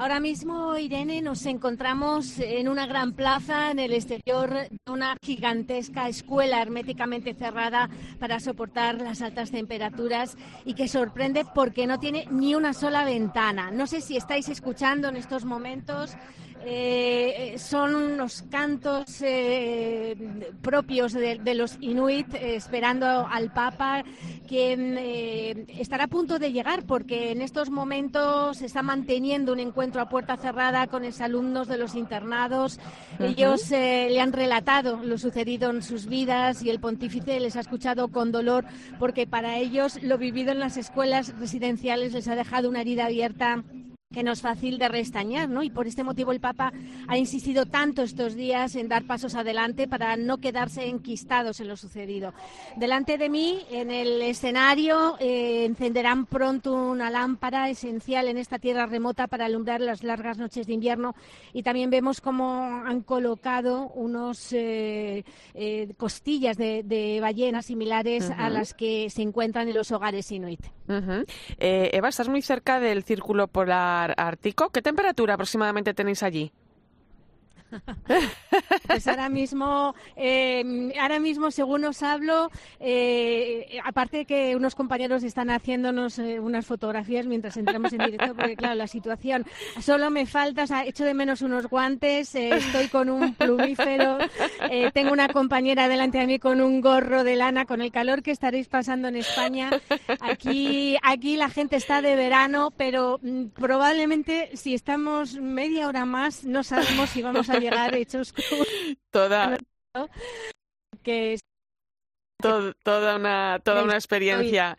Speaker 27: Ahora mismo, Irene, nos encontramos en una gran plaza en el exterior de una gigantesca escuela herméticamente cerrada para soportar las altas temperaturas y que sorprende porque no tiene ni una sola ventana. No sé si estáis escuchando en estos momentos eh, son los cantos eh, propios de, de, los inuit eh, esperando al Papa, quien eh, estará a punto de llegar porque en estos momentos se está manteniendo un encuentro a puerta cerrada con exalumnos de los internados. Uh -huh. Ellos le han relatado lo sucedido en sus vidas y el pontífice les ha escuchado con dolor porque para ellos lo vivido en las escuelas residenciales les ha dejado una herida abierta que no es fácil de restañar, ¿no? Y por este motivo el Papa ha insistido tanto estos días en dar pasos adelante para no quedarse enquistados en lo sucedido. Delante de mí, en el escenario, eh, encenderán pronto una lámpara esencial en esta tierra remota para alumbrar las largas noches de invierno y también vemos cómo han colocado unos eh, eh, costillas de, de, ballenas similares uh -huh. a las que se encuentran en los hogares inuit.
Speaker 1: Uh -huh. Eva, estás muy cerca del círculo polar ártico. ¿Qué temperatura aproximadamente tenéis allí?
Speaker 27: Pues ahora mismo, eh, ahora mismo, según os hablo, eh, aparte que unos compañeros están haciéndonos eh, unas fotografías mientras entramos en directo, porque claro, la situación, solo me falta, o sea, echo de menos unos guantes, eh, estoy con un plumífero, eh, tengo una compañera delante de mí con un gorro de lana, con el calor que estaréis pasando en España. Aquí, aquí la gente está de verano, pero mm, probablemente si estamos media hora más, no sabemos si vamos a llegar hechos
Speaker 1: toda
Speaker 27: que
Speaker 1: toda una toda una experiencia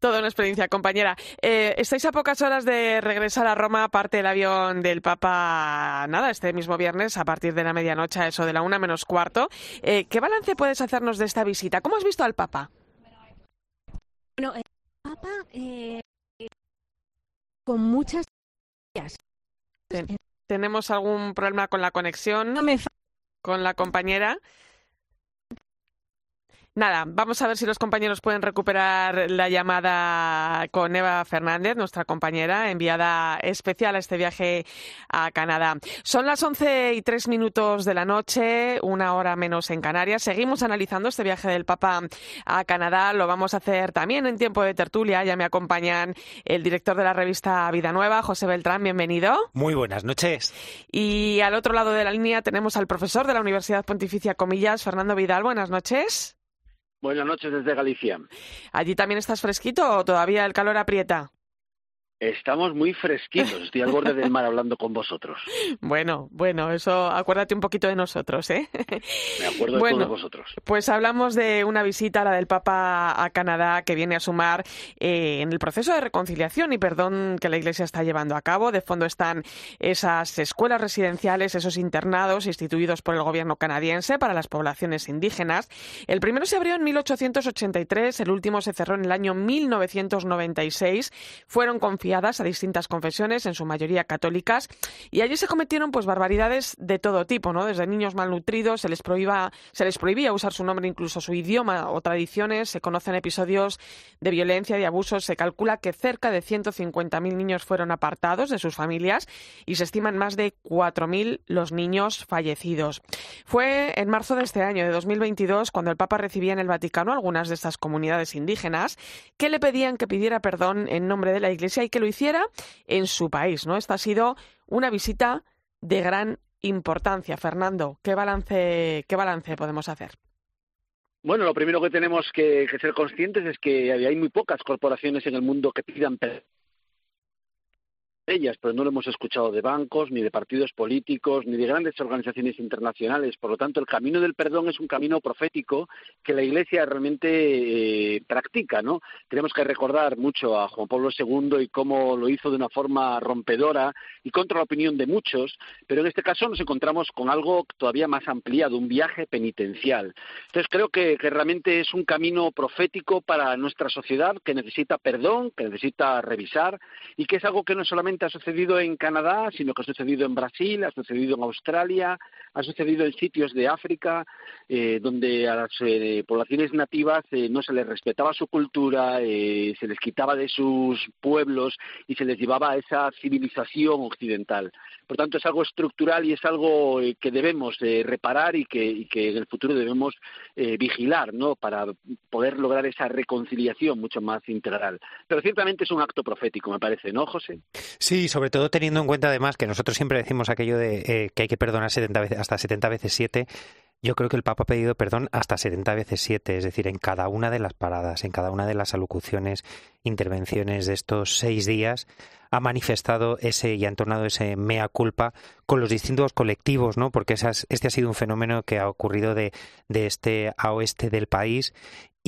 Speaker 1: Toda una experiencia, compañera. Eh, estáis a pocas horas de regresar a Roma, parte del avión del Papa, nada, este mismo viernes, a partir de la medianoche, eso de la una menos cuarto. Eh, ¿Qué balance puedes hacernos de esta visita? ¿Cómo has visto al Papa?
Speaker 27: Bueno, el Papa, eh, con muchas
Speaker 1: Ten ¿Tenemos algún problema con la conexión?
Speaker 27: No me
Speaker 1: con la compañera. Nada, vamos a ver si los compañeros pueden recuperar la llamada con Eva Fernández, nuestra compañera enviada especial a este viaje a Canadá. Son las once y tres minutos de la noche, una hora menos en Canarias. Seguimos analizando este viaje del Papa a Canadá. Lo vamos a hacer también en tiempo de tertulia. Ya me acompañan el director de la revista Vida Nueva, José Beltrán. Bienvenido.
Speaker 24: Muy buenas noches.
Speaker 1: Y al otro lado de la línea tenemos al profesor de la Universidad Pontificia Comillas, Fernando Vidal. Buenas noches.
Speaker 28: Buenas noches desde Galicia.
Speaker 1: ¿Allí también estás fresquito o todavía el calor aprieta?
Speaker 28: Estamos muy fresquitos, estoy al borde del mar hablando con vosotros.
Speaker 1: Bueno, bueno, eso acuérdate un poquito de nosotros, ¿eh?
Speaker 28: Me acuerdo de todos vosotros.
Speaker 1: Pues hablamos de una visita, la del Papa a Canadá, que viene a sumar eh, en el proceso de reconciliación y perdón que la Iglesia está llevando a cabo. De fondo están esas escuelas residenciales, esos internados instituidos por el gobierno canadiense para las poblaciones indígenas. El primero se abrió en 1883, el último se cerró en el año 1996. Fueron confinados a distintas confesiones, en su mayoría católicas, y allí se cometieron pues barbaridades de todo tipo, ¿no? Desde niños malnutridos se les prohibía, se les prohibía usar su nombre, incluso su idioma o tradiciones, se conocen episodios de violencia y abusos, se calcula que cerca de 150.000 niños fueron apartados de sus familias y se estiman más de 4.000 los niños fallecidos. Fue en marzo de este año, de 2022, cuando el Papa recibía en el Vaticano algunas de estas comunidades indígenas que le pedían que pidiera perdón en nombre de la Iglesia y que lo hiciera en su país. ¿no? Esta ha sido una visita de gran importancia. Fernando, ¿qué balance, qué balance podemos hacer?
Speaker 28: Bueno, lo primero que tenemos que, ser conscientes es que hay muy pocas corporaciones en el mundo que pidan ellas, pero no lo hemos escuchado de bancos, ni de partidos políticos, ni de grandes organizaciones internacionales. Por lo tanto, el camino del perdón es un camino profético que la Iglesia realmente eh, practica, ¿no? Tenemos que recordar mucho a Juan Pablo II y cómo lo hizo de una forma rompedora y contra la opinión de muchos, pero en este caso nos encontramos con algo todavía más ampliado, un viaje penitencial. Entonces, creo que, que realmente es un camino profético para nuestra sociedad que necesita perdón, que necesita revisar y que es algo que no solamente ha sucedido en Canadá, sino que ha sucedido en Brasil, ha sucedido en Australia, ha sucedido en sitios de África, eh, donde a las eh, poblaciones nativas eh, no se les respetaba su cultura, se les quitaba de sus pueblos y se les llevaba a esa civilización occidental. Por tanto, es algo estructural y es algo que debemos reparar y que, y que, en el futuro debemos vigilar, ¿no? Para poder lograr esa reconciliación mucho más integral. Pero ciertamente es un acto profético, me parece, ¿no, José?
Speaker 29: Sí, sobre todo teniendo en cuenta además que nosotros siempre decimos aquello de eh, que hay que perdonar 70 veces, hasta 70 veces 7. Yo creo que el Papa ha pedido perdón hasta 70 veces 7, es decir, en cada una de las paradas, en cada una de las alocuciones, intervenciones de estos seis días, ha manifestado ese y ha entonado ese mea culpa con los distintos colectivos, ¿no? Porque este ha sido un fenómeno que ha ocurrido de, de este a oeste del país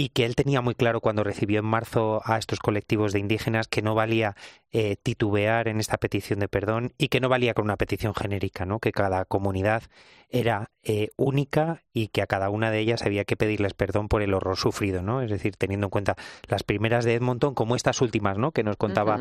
Speaker 29: y que él tenía muy claro cuando recibió en marzo a estos colectivos de indígenas que no valía eh, titubear en esta petición de perdón y que no valía con una petición genérica, ¿no? que cada comunidad era eh, única y que a cada una de ellas había que pedirles perdón por el horror sufrido, ¿no? Es decir, teniendo en cuenta las primeras de Edmonton como estas últimas, ¿no? Que nos contaba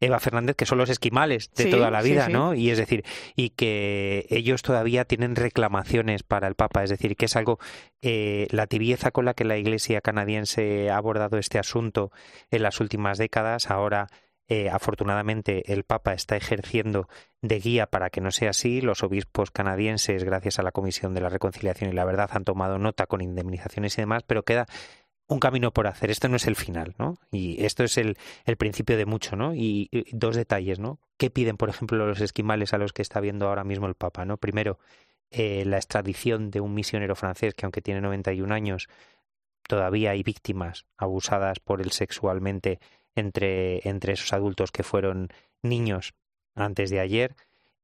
Speaker 29: Eva Fernández, que son los esquimales de toda la vida, ¿no? Y es decir, y que ellos todavía tienen reclamaciones para el Papa, es decir, que es algo, eh, la tibieza con la que la Iglesia canadiense ha abordado este asunto en las últimas décadas, ahora eh, afortunadamente el Papa está ejerciendo de guía para que no sea así. Los obispos canadienses, gracias a la Comisión de la Reconciliación y la Verdad, han tomado nota con indemnizaciones y demás, pero queda un camino por hacer. Esto no es el final, ¿no? Y esto es el, el principio de mucho, ¿no? Y, dos detalles, ¿no? ¿Qué piden, por ejemplo, los esquimales a los que está viendo ahora mismo el Papa, ¿no? Primero, eh, la extradición de un misionero francés que, aunque tiene 91 años, todavía hay víctimas abusadas por él sexualmente entre, entre esos adultos que fueron niños antes de ayer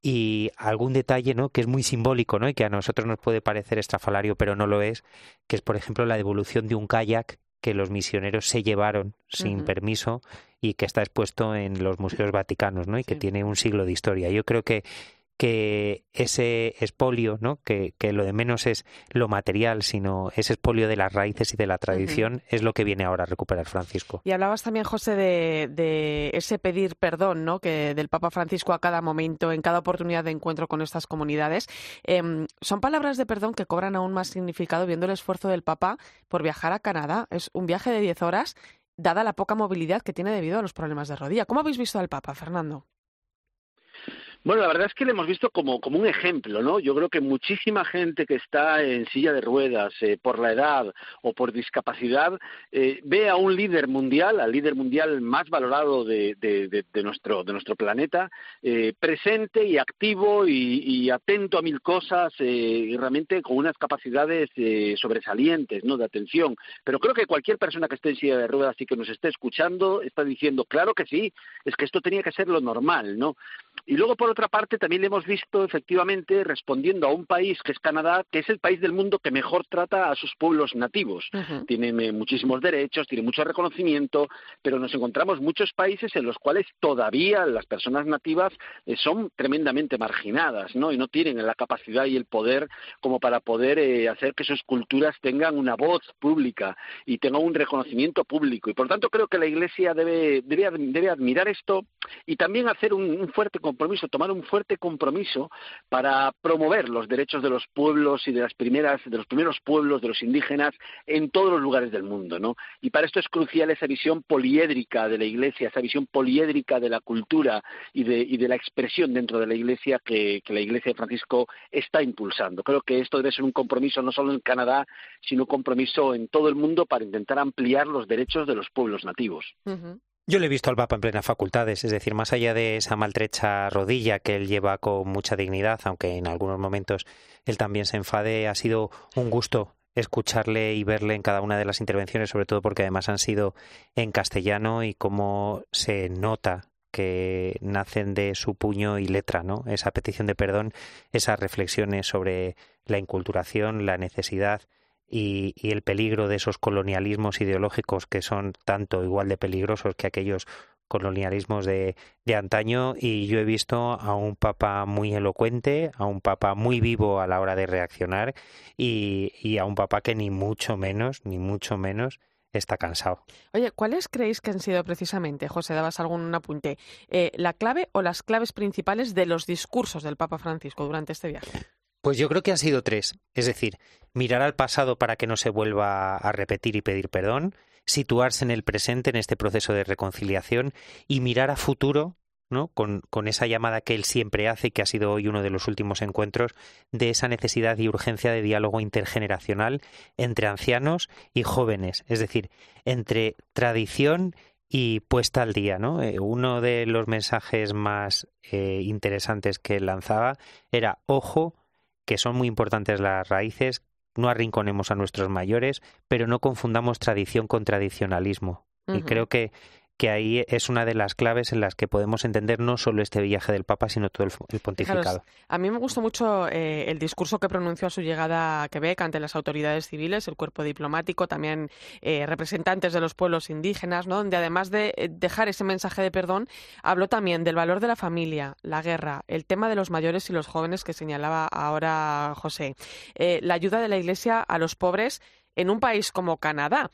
Speaker 29: y algún detalle ¿no? que es muy simbólico ¿no? y que a nosotros nos puede parecer estrafalario, pero no lo es, que es, por ejemplo, la devolución de un kayak que los misioneros se llevaron sin permiso y que está expuesto en los museos vaticanos ¿no? y que tiene un siglo de historia. Yo creo que que ese espolio, ¿no? Que, que, lo de menos es lo material, sino ese espolio de las raíces y de la tradición, es lo que viene ahora a recuperar Francisco.
Speaker 1: Y hablabas también, José, de, de, ese pedir perdón, ¿no? Que del Papa Francisco a cada momento, en cada oportunidad de encuentro con estas comunidades. Em, son palabras de perdón que cobran aún más significado viendo el esfuerzo del Papa por viajar a Canadá. Es un viaje de 10 horas, dada la poca movilidad que tiene debido a los problemas de rodilla. ¿Cómo habéis visto al Papa, Fernando?
Speaker 28: Bueno, la verdad es que le hemos visto como, como un ejemplo, ¿no? Yo creo que muchísima gente que está en silla de ruedas eh, por la edad o por discapacidad eh, ve a un líder mundial, al líder mundial más valorado de, de, nuestro, de nuestro planeta, eh, presente y activo y, atento a mil cosas y realmente con unas capacidades sobresalientes, ¿no? De atención. Pero creo que cualquier persona que esté en silla de ruedas y que nos esté escuchando está diciendo, claro que sí, es que esto tenía que ser lo normal, ¿no? Y luego, por otra parte, también le hemos visto efectivamente respondiendo a un país que es Canadá, que es el país del mundo que mejor trata a sus pueblos nativos. Tienen eh, muchísimos derechos, tienen mucho reconocimiento, pero nos encontramos muchos países en los cuales todavía las personas nativas eh, son tremendamente marginadas, ¿no? Y no tienen la capacidad y el poder como para poder eh, hacer que sus culturas tengan una voz pública y tengan un reconocimiento público. Y por tanto creo que la Iglesia debe, debe, debe admirar esto y también hacer un, fuerte compromiso, tomar un fuerte compromiso para promover los derechos de los pueblos y de las primeras, de los primeros pueblos, de los indígenas en todos los lugares del mundo, ¿no? Y para esto es crucial esa visión poliédrica de la Iglesia, esa visión poliédrica de la cultura y de, y de la expresión dentro de la Iglesia que, la Iglesia de Francisco está impulsando. Creo que esto debe ser un compromiso no solo en Canadá, sino un compromiso en todo el mundo para intentar ampliar los derechos de los pueblos nativos.
Speaker 29: Yo le he visto al Papa en plenas facultades, es decir, más allá de esa maltrecha rodilla que él lleva con mucha dignidad, aunque en algunos momentos él también se enfade, ha sido un gusto escucharle y verle en cada una de las intervenciones, sobre todo porque además han sido en castellano y cómo se nota que nacen de su puño y letra, ¿no? Esa petición de perdón, esas reflexiones sobre la inculturación, la necesidad y, el peligro de esos colonialismos ideológicos que son tanto igual de peligrosos que aquellos colonialismos de, de, antaño y yo he visto a un papa muy elocuente, a un papa muy vivo a la hora de reaccionar y, y a un papa que ni mucho menos, ni mucho menos está cansado.
Speaker 1: Oye, ¿cuáles creéis que han sido precisamente, José, dabas algún apunte, eh, la clave o las claves principales de los discursos del Papa Francisco durante este viaje?
Speaker 29: Pues yo creo que han sido tres. Es decir, mirar al pasado para que no se vuelva a repetir y pedir perdón, situarse en el presente en este proceso de reconciliación y mirar a futuro ¿no? Con, con, esa llamada que él siempre hace y que ha sido hoy uno de los últimos encuentros de esa necesidad y urgencia de diálogo intergeneracional entre ancianos y jóvenes, es decir, entre tradición y puesta al día, ¿no? Eh, uno de los mensajes más eh, interesantes que lanzaba era ojo que son muy importantes las raíces, no arrinconemos a nuestros mayores, pero no confundamos tradición con tradicionalismo. Y creo que que ahí es una de las claves en las que podemos entender no solo este viaje del Papa, sino todo el, pontificado.
Speaker 1: a mí me gustó mucho eh, el discurso que pronunció a su llegada a Quebec ante las autoridades civiles, el cuerpo diplomático, también eh, representantes de los pueblos indígenas, ¿no? donde además de eh, dejar ese mensaje de perdón, habló también del valor de la familia, la guerra, el tema de los mayores y los jóvenes que señalaba ahora José, la ayuda de la Iglesia a los pobres en un país como Canadá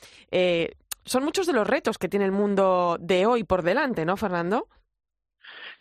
Speaker 1: son muchos de los retos que tiene el mundo de hoy por delante, ¿no, Fernando?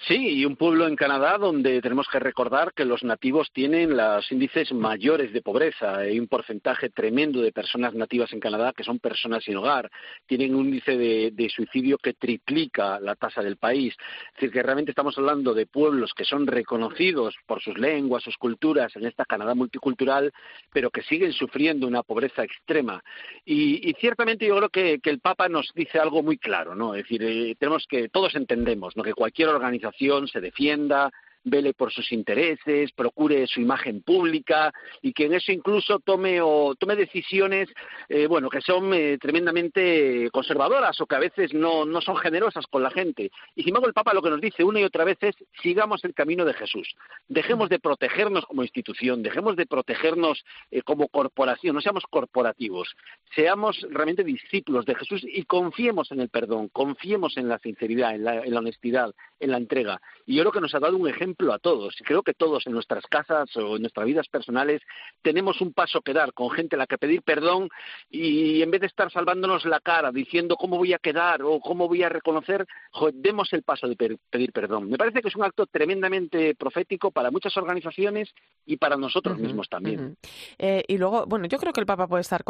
Speaker 28: Sí, y un pueblo en Canadá donde tenemos que recordar que los nativos tienen los índices mayores de pobreza. Hay un porcentaje tremendo de personas nativas en Canadá que son personas sin hogar. Tienen un índice de, suicidio que triplica la tasa del país. Es decir, que realmente estamos hablando de pueblos que son reconocidos por sus lenguas, sus culturas en esta Canadá multicultural, pero que siguen sufriendo una pobreza extrema. Y, ciertamente yo creo que, el Papa nos dice algo muy claro, ¿no? Es decir, eh, tenemos que, todos entendemos, ¿no? Que cualquier organización se defienda, vele por sus intereses, procure su imagen pública y que en eso incluso tome o tome decisiones eh, bueno que son eh, tremendamente conservadoras o que a veces no, no son generosas con la gente. Y sin embargo el Papa lo que nos dice una y otra vez es sigamos el camino de Jesús. Dejemos de protegernos como institución, dejemos de protegernos eh, como corporación, no seamos corporativos, seamos realmente discípulos de Jesús y confiemos en el perdón, confiemos en la sinceridad, en la, en la honestidad, en la entrega. Y yo creo que nos ha dado un ejemplo a todos. Y creo que todos en nuestras casas o en nuestras vidas personales tenemos un paso que dar con gente a la que pedir perdón y en vez de estar salvándonos la cara diciendo cómo voy a quedar o cómo voy a reconocer, demos el paso de pedir perdón. Me parece que es un acto tremendamente profético para muchas organizaciones y para nosotros mismos también.
Speaker 1: Eh, y luego, bueno, yo creo que el Papa puede estar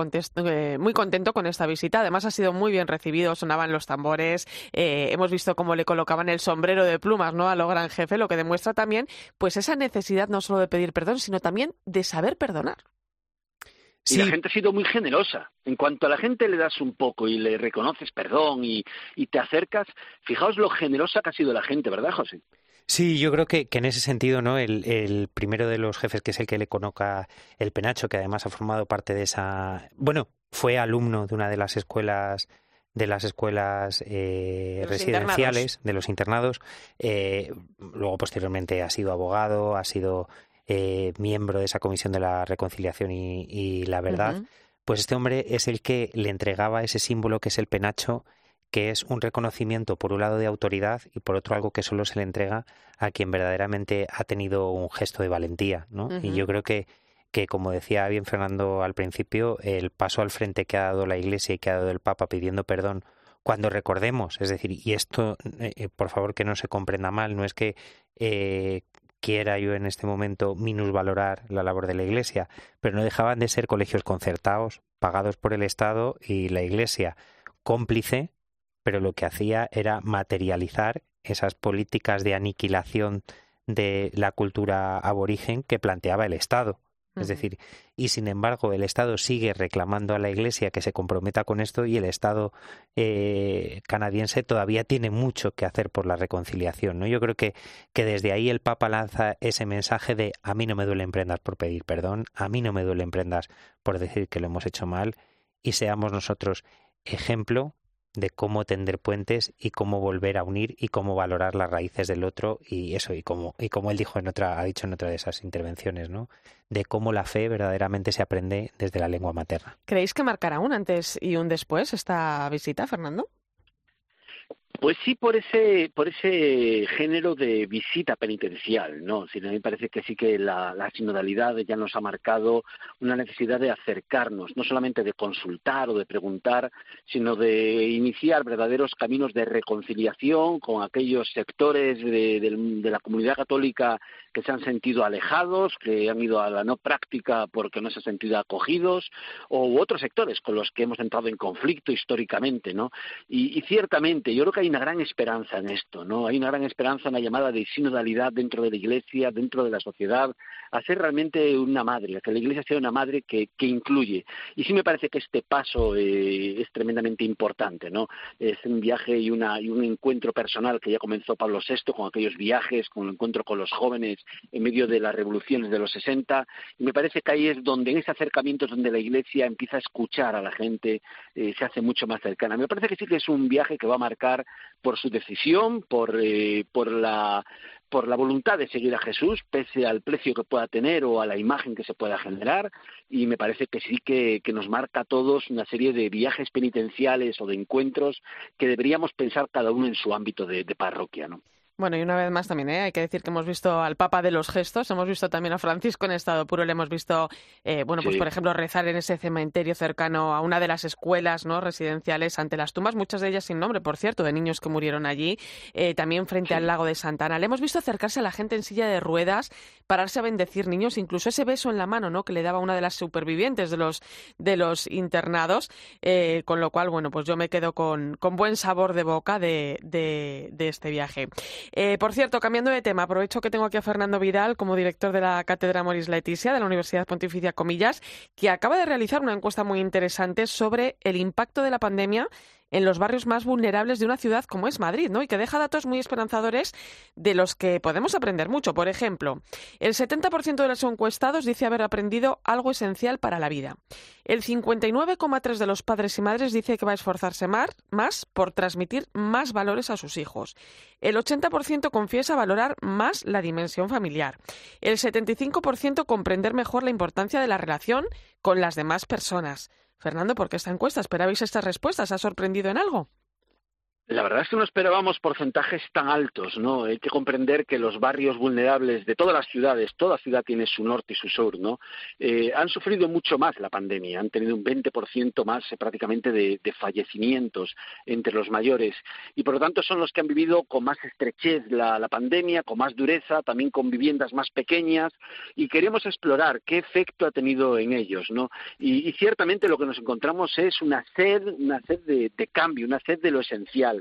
Speaker 1: eh, muy contento con esta visita. Además, ha sido muy bien recibido, sonaban los tambores, eh, hemos visto cómo le colocaban el sombrero de plumas ¿no? a lo gran jefe, lo que demuestra también pues esa necesidad no solo de pedir perdón, sino también de saber perdonar.
Speaker 28: Y la gente ha sido muy generosa. En cuanto a la gente le das un poco y le reconoces perdón y, te acercas, fijaos lo generosa que ha sido la gente, ¿verdad, José?
Speaker 29: Sí, yo creo que, en ese sentido, ¿no? El, el, primero de los jefes, que es el que le conoca el penacho, que además ha formado parte de esa. Bueno, fue alumno de una de las escuelas de las escuelas eh, residenciales, de los internados. Eh, luego, posteriormente, ha sido abogado, ha sido eh, miembro de esa comisión de la reconciliación y, la verdad. Pues este hombre es el que le entregaba ese símbolo que es el penacho, que es un reconocimiento, por un lado, de autoridad y por otro, algo que solo se le entrega a quien verdaderamente ha tenido un gesto de valentía. ¿no? Y yo creo que que, como decía bien Fernando al principio, el paso al frente que ha dado la Iglesia y que ha dado el Papa pidiendo perdón, cuando recordemos, es decir, y esto, eh, eh, por favor, que no se comprenda mal, no es que eh, quiera yo en este momento minusvalorar la labor de la Iglesia, pero no dejaban de ser colegios concertados, pagados por el Estado y la Iglesia cómplice, pero lo que hacía era materializar esas políticas de aniquilación de la cultura aborigen que planteaba el Estado. Es decir, y sin embargo el Estado sigue reclamando a la Iglesia que se comprometa con esto y el Estado eh, canadiense todavía tiene mucho que hacer por la reconciliación. ¿no? Yo creo que, que desde ahí el Papa lanza ese mensaje de a mí no me duelen prendas por pedir perdón, a mí no me duelen prendas por decir que lo hemos hecho mal y seamos nosotros ejemplo de cómo tender puentes y cómo volver a unir y cómo valorar las raíces del otro y eso y como y como él dijo en otra ha dicho en otra de esas intervenciones, ¿no? De cómo la fe verdaderamente se aprende desde la lengua materna.
Speaker 1: ¿Creéis que marcará un antes y un después esta visita, Fernando?
Speaker 28: Pues sí, por ese, por ese género de visita penitencial, ¿no? Si a mí parece que sí que la, la, sinodalidad ya nos ha marcado una necesidad de acercarnos, no solamente de consultar o de preguntar, sino de iniciar verdaderos caminos de reconciliación con aquellos sectores de, de la comunidad católica que se han sentido alejados, que han ido a la no práctica porque no se han sentido acogidos, o otros sectores con los que hemos entrado en conflicto históricamente, ¿no? Y ciertamente, yo creo que hay una gran esperanza en esto, ¿no? Hay una gran esperanza en la llamada de sinodalidad dentro de la Iglesia, dentro de la sociedad, a ser realmente una madre, a que la Iglesia sea una madre que, que incluye. Y sí me parece que este paso eh, es tremendamente importante, ¿no? Es un viaje y, una, y un encuentro personal que ya comenzó Pablo VI con aquellos viajes, con el encuentro con los jóvenes en medio de las revoluciones de los 60. Y me parece que ahí es donde, en ese acercamiento, es donde la Iglesia empieza a escuchar a la gente, eh, se hace mucho más cercana. Me parece que sí que es un viaje que va a marcar por su decisión, por, eh, por la por la voluntad de seguir a Jesús, pese al precio que pueda tener o a la imagen que se pueda generar, y me parece que sí que, nos marca a todos una serie de viajes penitenciales o de encuentros que deberíamos pensar cada uno en su ámbito de, de parroquia, ¿no?
Speaker 1: Bueno, y una vez más también, ¿eh? hay que decir que hemos visto al Papa de los gestos, hemos visto también a Francisco en estado puro, le hemos visto, eh, bueno, pues por ejemplo, rezar en ese cementerio cercano a una de las escuelas no residenciales ante las tumbas, muchas de ellas sin nombre, por cierto, de niños que murieron allí, eh, también frente al lago de Santana. Le hemos visto acercarse a la gente en silla de ruedas, pararse a bendecir niños, incluso ese beso en la mano, ¿no? Que le daba una de las supervivientes de los de los internados, eh, con lo cual, bueno, pues yo me quedo con, con buen sabor de boca de, de, de este viaje. Eh, por cierto, cambiando de tema, aprovecho que tengo aquí a Fernando Vidal como director de la Cátedra Moris Leticia de la Universidad Pontificia Comillas, que acaba de realizar una encuesta muy interesante sobre el impacto de la pandemia en los barrios más vulnerables de una ciudad como es Madrid, ¿no? Y que deja datos muy esperanzadores de los que podemos aprender mucho. Por ejemplo, el 70% de los encuestados dice haber aprendido algo esencial para la vida. El 59,3% de los padres y madres dice que va a esforzarse más, por transmitir más valores a sus hijos. El 80% confiesa valorar más la dimensión familiar. El 75% comprender mejor la importancia de la relación con las demás personas. Fernando, ¿por qué esta encuesta? ¿Esperabais estas respuestas? ¿Ha sorprendido en algo?
Speaker 28: La verdad es que no esperábamos porcentajes tan altos, ¿no? Hay que comprender que los barrios vulnerables de todas las ciudades, toda ciudad tiene su norte y su sur, ¿no? Eh, han sufrido mucho más la pandemia, han tenido un 20% más eh, prácticamente de, fallecimientos entre los mayores y por lo tanto son los que han vivido con más estrechez la, pandemia, con más dureza, también con viviendas más pequeñas y queremos explorar qué efecto ha tenido en ellos, ¿no? Y, y ciertamente lo que nos encontramos es una sed, una sed de, de cambio, una sed de lo esencial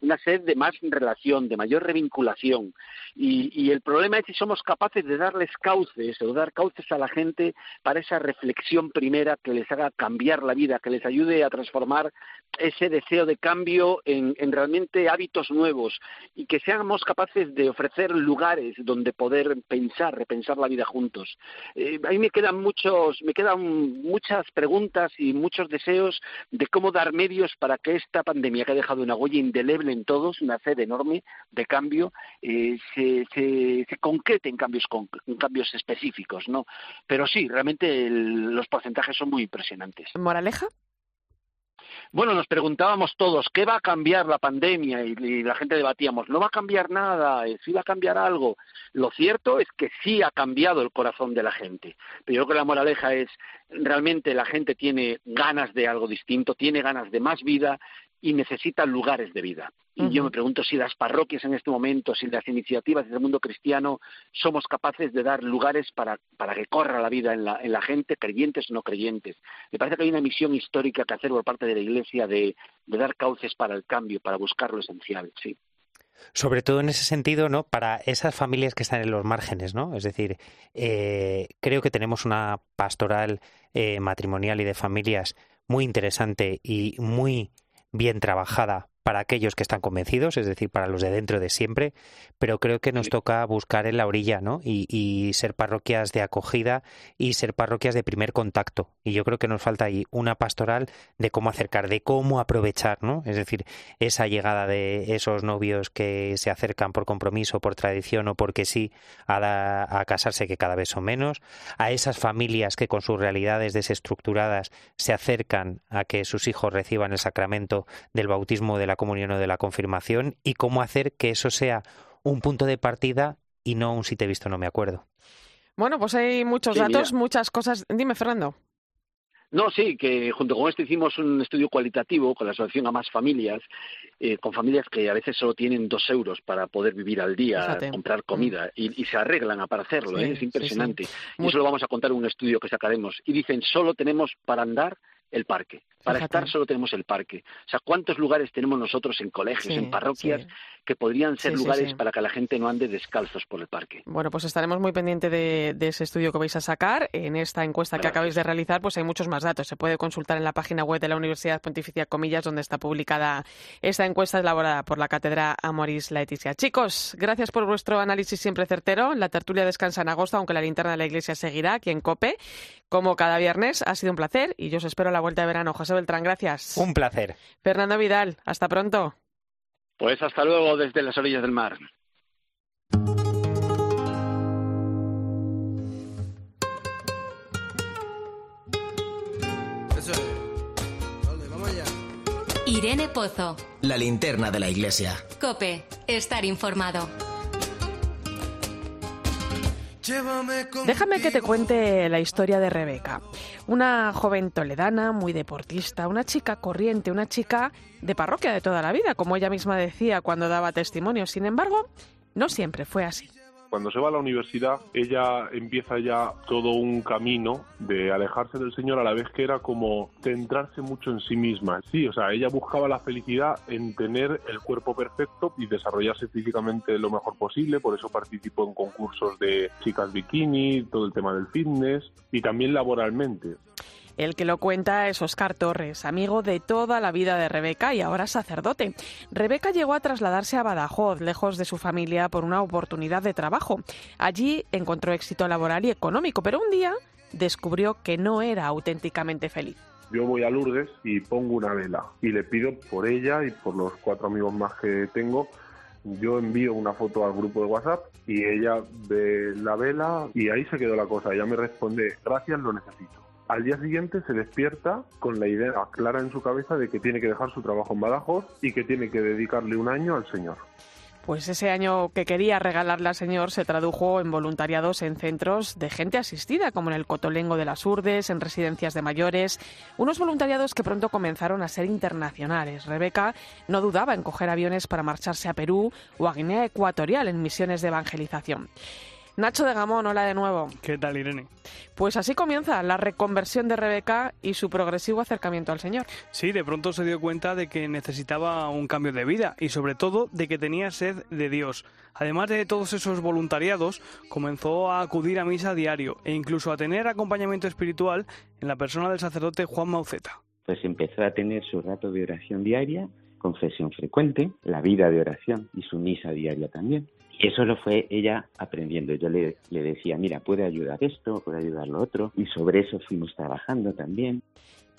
Speaker 28: una sed de más relación, de mayor revinculación. Y, y el problema es si somos capaces de darles cauces o dar cauces a la gente para esa reflexión primera que les haga cambiar la vida, que les ayude a transformar ese deseo de cambio en, en realmente hábitos nuevos y que seamos capaces de ofrecer lugares donde poder pensar, repensar la vida juntos. Eh, me quedan muchos, me quedan muchas preguntas y muchos deseos de cómo dar medios para que esta pandemia que ha dejado una huella indeleble en todos, una sed enorme de cambio, eh, se, se, se, concrete en cambios, en cambios específicos, ¿no? Pero sí, realmente el, los porcentajes son muy impresionantes.
Speaker 1: ¿Moraleja?
Speaker 28: Bueno, nos preguntábamos todos, ¿qué va a cambiar la pandemia? Y, y, la gente debatíamos, no va a cambiar nada, eh, sí va a cambiar algo. Lo cierto es que sí ha cambiado el corazón de la gente. Pero yo creo que la moraleja es, realmente la gente tiene ganas de algo distinto, tiene ganas de más vida y necesita lugares de vida. Y uh -huh. yo me pregunto si las parroquias en este momento, si las iniciativas del mundo cristiano somos capaces de dar lugares para, para que corra la vida en la, en la gente, creyentes o no creyentes. Me parece que hay una misión histórica que hacer por parte de la Iglesia de, de dar cauces para el cambio, para buscar lo esencial, sí.
Speaker 29: Sobre todo en ese sentido, ¿no? Para esas familias que están en los márgenes, ¿no? Es decir, eh, creo que tenemos una pastoral eh, matrimonial y de familias muy interesante y muy bien trabajada para aquellos que están convencidos, es decir, para los de dentro de siempre, pero creo que nos toca buscar en la orilla, ¿no? Y, y, ser parroquias de acogida y ser parroquias de primer contacto. Y yo creo que nos falta ahí una pastoral de cómo acercar, de cómo aprovechar, ¿no? Es decir, esa llegada de esos novios que se acercan por compromiso, por tradición o porque sí a, la, a casarse, que cada vez son menos, a esas familias que con sus realidades desestructuradas se acercan a que sus hijos reciban el sacramento del bautismo de la comunión o de la confirmación y cómo hacer que eso sea un punto de partida y no un si te he visto no me acuerdo.
Speaker 1: Bueno, pues hay muchos sí, datos, mira. muchas cosas. Dime, Fernando.
Speaker 28: No, sí, que junto con esto hicimos un estudio cualitativo con la asociación a más familias, eh, con familias que a veces solo tienen dos euros para poder vivir al día, Fíjate. comprar comida, mm. y, y, se arreglan para hacerlo, sí, ¿eh? es impresionante. Sí, sí. Y eso lo vamos a contar en un estudio que sacaremos. Y dicen, solo tenemos para andar el parque. Para Fíjate. estar solo tenemos el parque. O sea, ¿cuántos lugares tenemos nosotros en colegios, sí, en parroquias, sí. que podrían ser sí, lugares para que la gente no ande descalzos por el parque?
Speaker 1: Bueno, pues estaremos muy pendientes de, de ese estudio que vais a sacar. En esta encuesta Gracias. que acabáis de realizar, pues hay muchos más datos. Se puede consultar en la página web de la Universidad Pontificia Comillas, donde está publicada esta encuesta elaborada por la Cátedra Amoris Laetitia. Chicos, gracias por vuestro análisis siempre certero. La tertulia descansa en agosto, aunque la linterna de la Iglesia seguirá aquí en COPE. Como cada viernes, ha sido un placer y yo os espero a la vuelta de verano. José Beltrán, gracias.
Speaker 29: Un placer.
Speaker 1: Fernando Vidal, hasta pronto.
Speaker 28: Pues hasta luego desde las orillas del mar.
Speaker 2: Irene Pozo.
Speaker 3: La linterna de la iglesia.
Speaker 2: Cope, estar informado.
Speaker 1: Déjame que te cuente la historia de Rebeca, una joven toledana, muy deportista, una chica corriente, una chica de parroquia de toda la vida, como ella misma decía cuando daba testimonio. Sin embargo, no siempre fue así.
Speaker 30: Cuando se va a la universidad, ella empieza ya todo un camino de alejarse del Señor a la vez que era como centrarse mucho en sí misma. Sí, o sea, ella buscaba la felicidad en tener el cuerpo perfecto y desarrollarse físicamente lo mejor posible, por eso participó en concursos de chicas bikini, todo el tema del fitness y también laboralmente.
Speaker 1: El que lo cuenta es Oscar Torres, amigo de toda la vida de Rebeca y ahora sacerdote. Rebeca llegó a trasladarse a Badajoz, lejos de su familia, por una oportunidad de trabajo. Allí encontró éxito laboral y económico, pero un día descubrió que no era auténticamente feliz.
Speaker 30: Yo voy a Lourdes y pongo una vela y le pido por ella y por los cuatro amigos más que tengo yo envío una foto al grupo de WhatsApp y ella ve la vela y ahí se quedó la cosa. Ella me responde, gracias, lo necesito. Al día siguiente se despierta con la idea clara en su cabeza de que tiene que dejar su trabajo en Badajoz y que tiene que dedicarle un año al Señor.
Speaker 1: Pues ese año que quería regalarle al Señor se tradujo en voluntariados en centros de gente asistida, como en el Cotolengo de las Urdes, en residencias de mayores, unos voluntariados que pronto comenzaron a ser internacionales. Rebeca no dudaba en coger aviones para marcharse a Perú o a Guinea Ecuatorial en misiones de evangelización. Nacho de Gamón, hola de nuevo.
Speaker 4: ¿Qué tal, Irene?
Speaker 1: Pues así comienza la reconversión de Rebeca y su progresivo acercamiento al Señor.
Speaker 4: Sí, de pronto se dio cuenta de que necesitaba un cambio de vida y sobre todo de que tenía sed de Dios. Además de todos esos voluntariados, comenzó a acudir a misa a diario e incluso a tener acompañamiento espiritual en la persona del sacerdote Juan Mauceta.
Speaker 31: Pues empezó a tener su rato de oración diaria, confesión frecuente, la vida de oración y su misa diaria también. Y eso lo fue ella aprendiendo. Yo le, le decía, mira, puede ayudar esto, puede ayudar lo otro, y sobre eso fuimos trabajando también.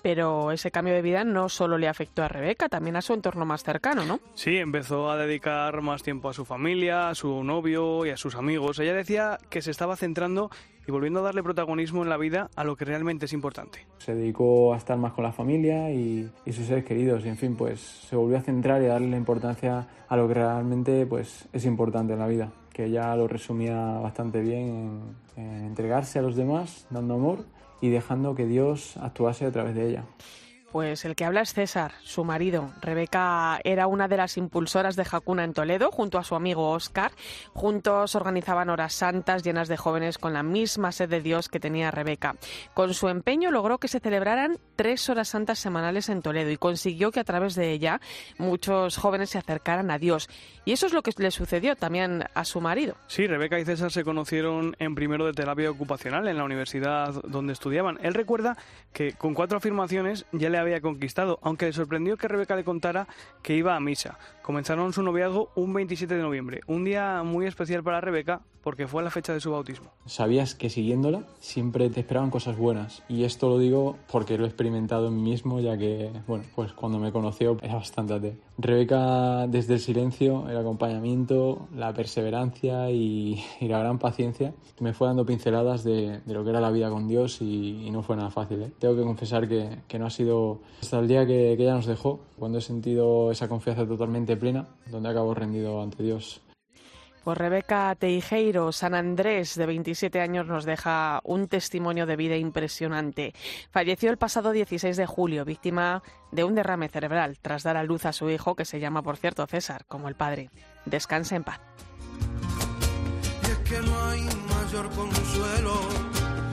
Speaker 1: Pero ese cambio de vida no solo le afectó a Rebeca, también a su entorno más cercano, ¿no?
Speaker 4: Sí, empezó a dedicar más tiempo a su familia, a su novio y a sus amigos. Ella decía que se estaba centrando y volviendo a darle protagonismo en la vida a lo que realmente es importante.
Speaker 32: Se dedicó a estar más con la familia y, y sus seres queridos y en fin, pues se volvió a centrar y a darle la importancia a lo que realmente pues, es importante en la vida, que ella lo resumía bastante bien en, en entregarse a los demás, dando amor y dejando que Dios actuase a través de ella.
Speaker 1: Pues el que habla es César, su marido. Rebeca era una de las impulsoras de Jacuna en Toledo, junto a su amigo Oscar. Juntos organizaban horas santas llenas de jóvenes con la misma sed de Dios que tenía Rebeca. Con su empeño logró que se celebraran tres horas santas semanales en Toledo y consiguió que a través de ella muchos jóvenes se acercaran a Dios. Y eso es lo que le sucedió también a su marido.
Speaker 4: Sí, Rebeca y César se conocieron en primero de terapia ocupacional en la universidad donde estudiaban. Él recuerda que con cuatro afirmaciones ya le había conquistado, aunque le sorprendió que Rebeca le contara que iba a misa. Comenzaron su noviazgo un 27 de noviembre, un día muy especial para Rebeca porque fue la fecha de su bautismo.
Speaker 32: Sabías que siguiéndola siempre te esperaban cosas buenas y esto lo digo porque lo he experimentado en mí mismo ya que, bueno, pues cuando me conoció era bastante ateo. Rebeca desde el silencio, el acompañamiento, la perseverancia y, y, la gran paciencia me fue dando pinceladas de, de, lo que era la vida con Dios y, y no fue nada fácil. ¿eh? Tengo que confesar que, que, no ha sido hasta el día que, que ella nos dejó, cuando he sentido esa confianza totalmente plena, donde acabo rendido ante Dios.
Speaker 1: Pues Rebeca Teijeiro San Andrés, de 27 años, nos deja un testimonio de vida impresionante. Falleció el pasado 16 de julio, víctima de un derrame cerebral, tras dar a luz a su hijo, que se llama, por cierto, César, como el padre. Descanse en paz.
Speaker 33: Y es que no hay mayor consuelo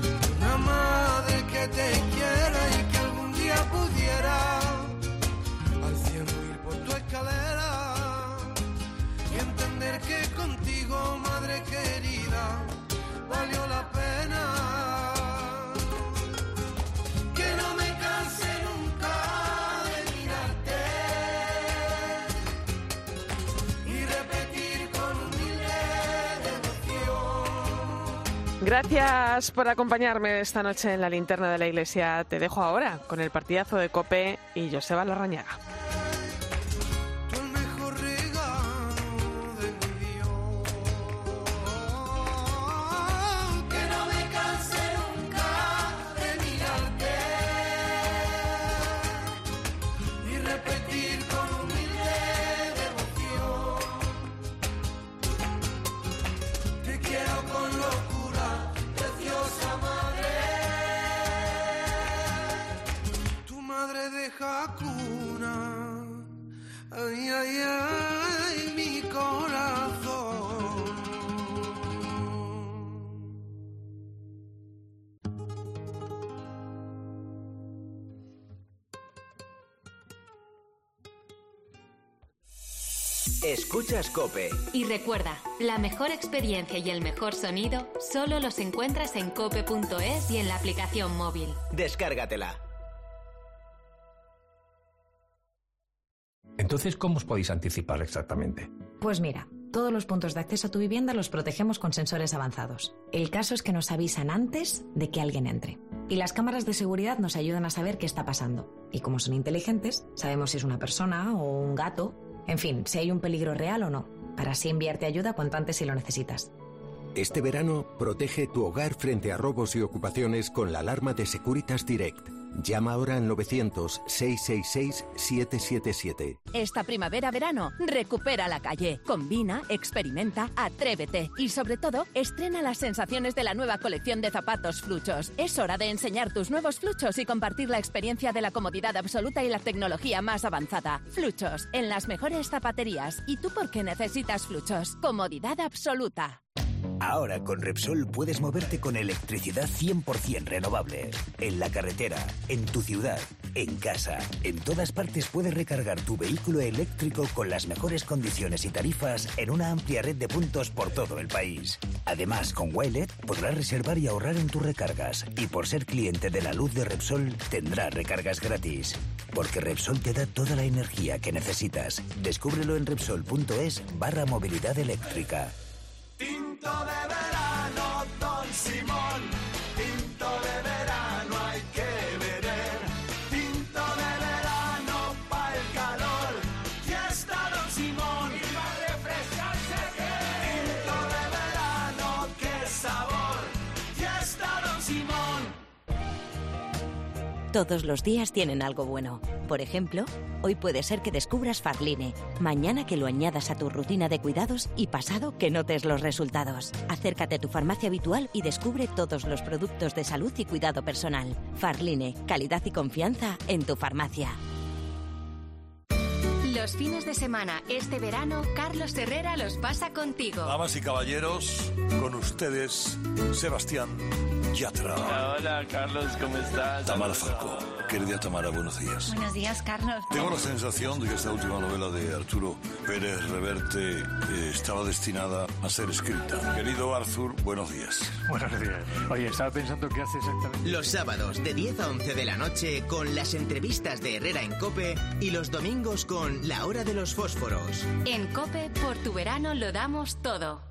Speaker 33: que una madre que te quiera y que algún día pudiera al cielo ir por tu escalera que contigo, madre querida, valió la pena.
Speaker 1: Gracias por acompañarme esta noche en la linterna de la iglesia. Te dejo ahora con el partidazo de Cope y Joseba Larrañaga.
Speaker 3: Escuchas Cope.
Speaker 2: Y recuerda, la mejor experiencia y el mejor sonido solo los encuentras en cope.es y en la aplicación móvil.
Speaker 3: Descárgatela.
Speaker 34: Entonces, ¿cómo os podéis anticipar exactamente?
Speaker 24: Pues mira, todos los puntos de acceso a tu vivienda los protegemos con sensores avanzados. El caso es que nos avisan antes de que alguien entre. Y las cámaras de seguridad nos ayudan a saber qué está pasando. Y como son inteligentes, sabemos si es una persona o un gato. En fin, si hay un peligro real o no, para así enviarte ayuda cuanto antes si lo necesitas.
Speaker 23: Este verano, protege tu hogar frente a robos y ocupaciones con la alarma de Securitas Direct. Llama ahora al 900-666-777.
Speaker 35: Esta primavera-verano, recupera la calle. Combina, experimenta, atrévete y sobre todo, estrena las sensaciones de la nueva colección de zapatos Fluchos. Es hora de enseñar tus nuevos Fluchos y compartir la experiencia de la comodidad absoluta y la tecnología más avanzada. Fluchos, en las mejores zapaterías. ¿Y tú por qué necesitas Fluchos? Comodidad absoluta.
Speaker 36: Ahora con Repsol puedes moverte con electricidad 100% renovable. En la carretera, en tu ciudad, en casa, en todas partes puedes recargar tu vehículo eléctrico con las mejores condiciones y tarifas en una amplia red de puntos por todo el país. Además, con Wilet podrás reservar y ahorrar en tus recargas. Y por ser cliente de la luz de Repsol, tendrás recargas gratis. Porque Repsol te da toda la energía que necesitas. Descúbrelo en Repsol.es barra movilidad eléctrica.
Speaker 37: toda
Speaker 35: Todos los días tienen algo bueno. Por ejemplo, hoy puede ser que descubras Farline, mañana que lo añadas a tu rutina de cuidados y pasado que notes los resultados. Acércate a tu farmacia habitual y descubre todos los productos de salud y cuidado personal. Farline, calidad y confianza en tu farmacia.
Speaker 2: Los fines de semana este verano, Carlos Herrera los pasa contigo.
Speaker 26: Damas y caballeros, con ustedes, Sebastián Yatra.
Speaker 38: Hola, Carlos, ¿cómo estás?
Speaker 26: Tamara Falco. Querida Tamara, buenos días.
Speaker 39: Buenos días, Carlos.
Speaker 26: Tengo la sensación de que esta última novela de Arturo Pérez Reverte eh, estaba destinada a ser escrita. Querido Arthur, buenos días.
Speaker 40: Buenos días. Oye, estaba pensando qué hace exactamente.
Speaker 3: Los sábados de 10 a 11 de la noche con las entrevistas de Herrera en Cope y los domingos con La Hora de los Fósforos.
Speaker 2: En Cope, por tu verano lo damos todo.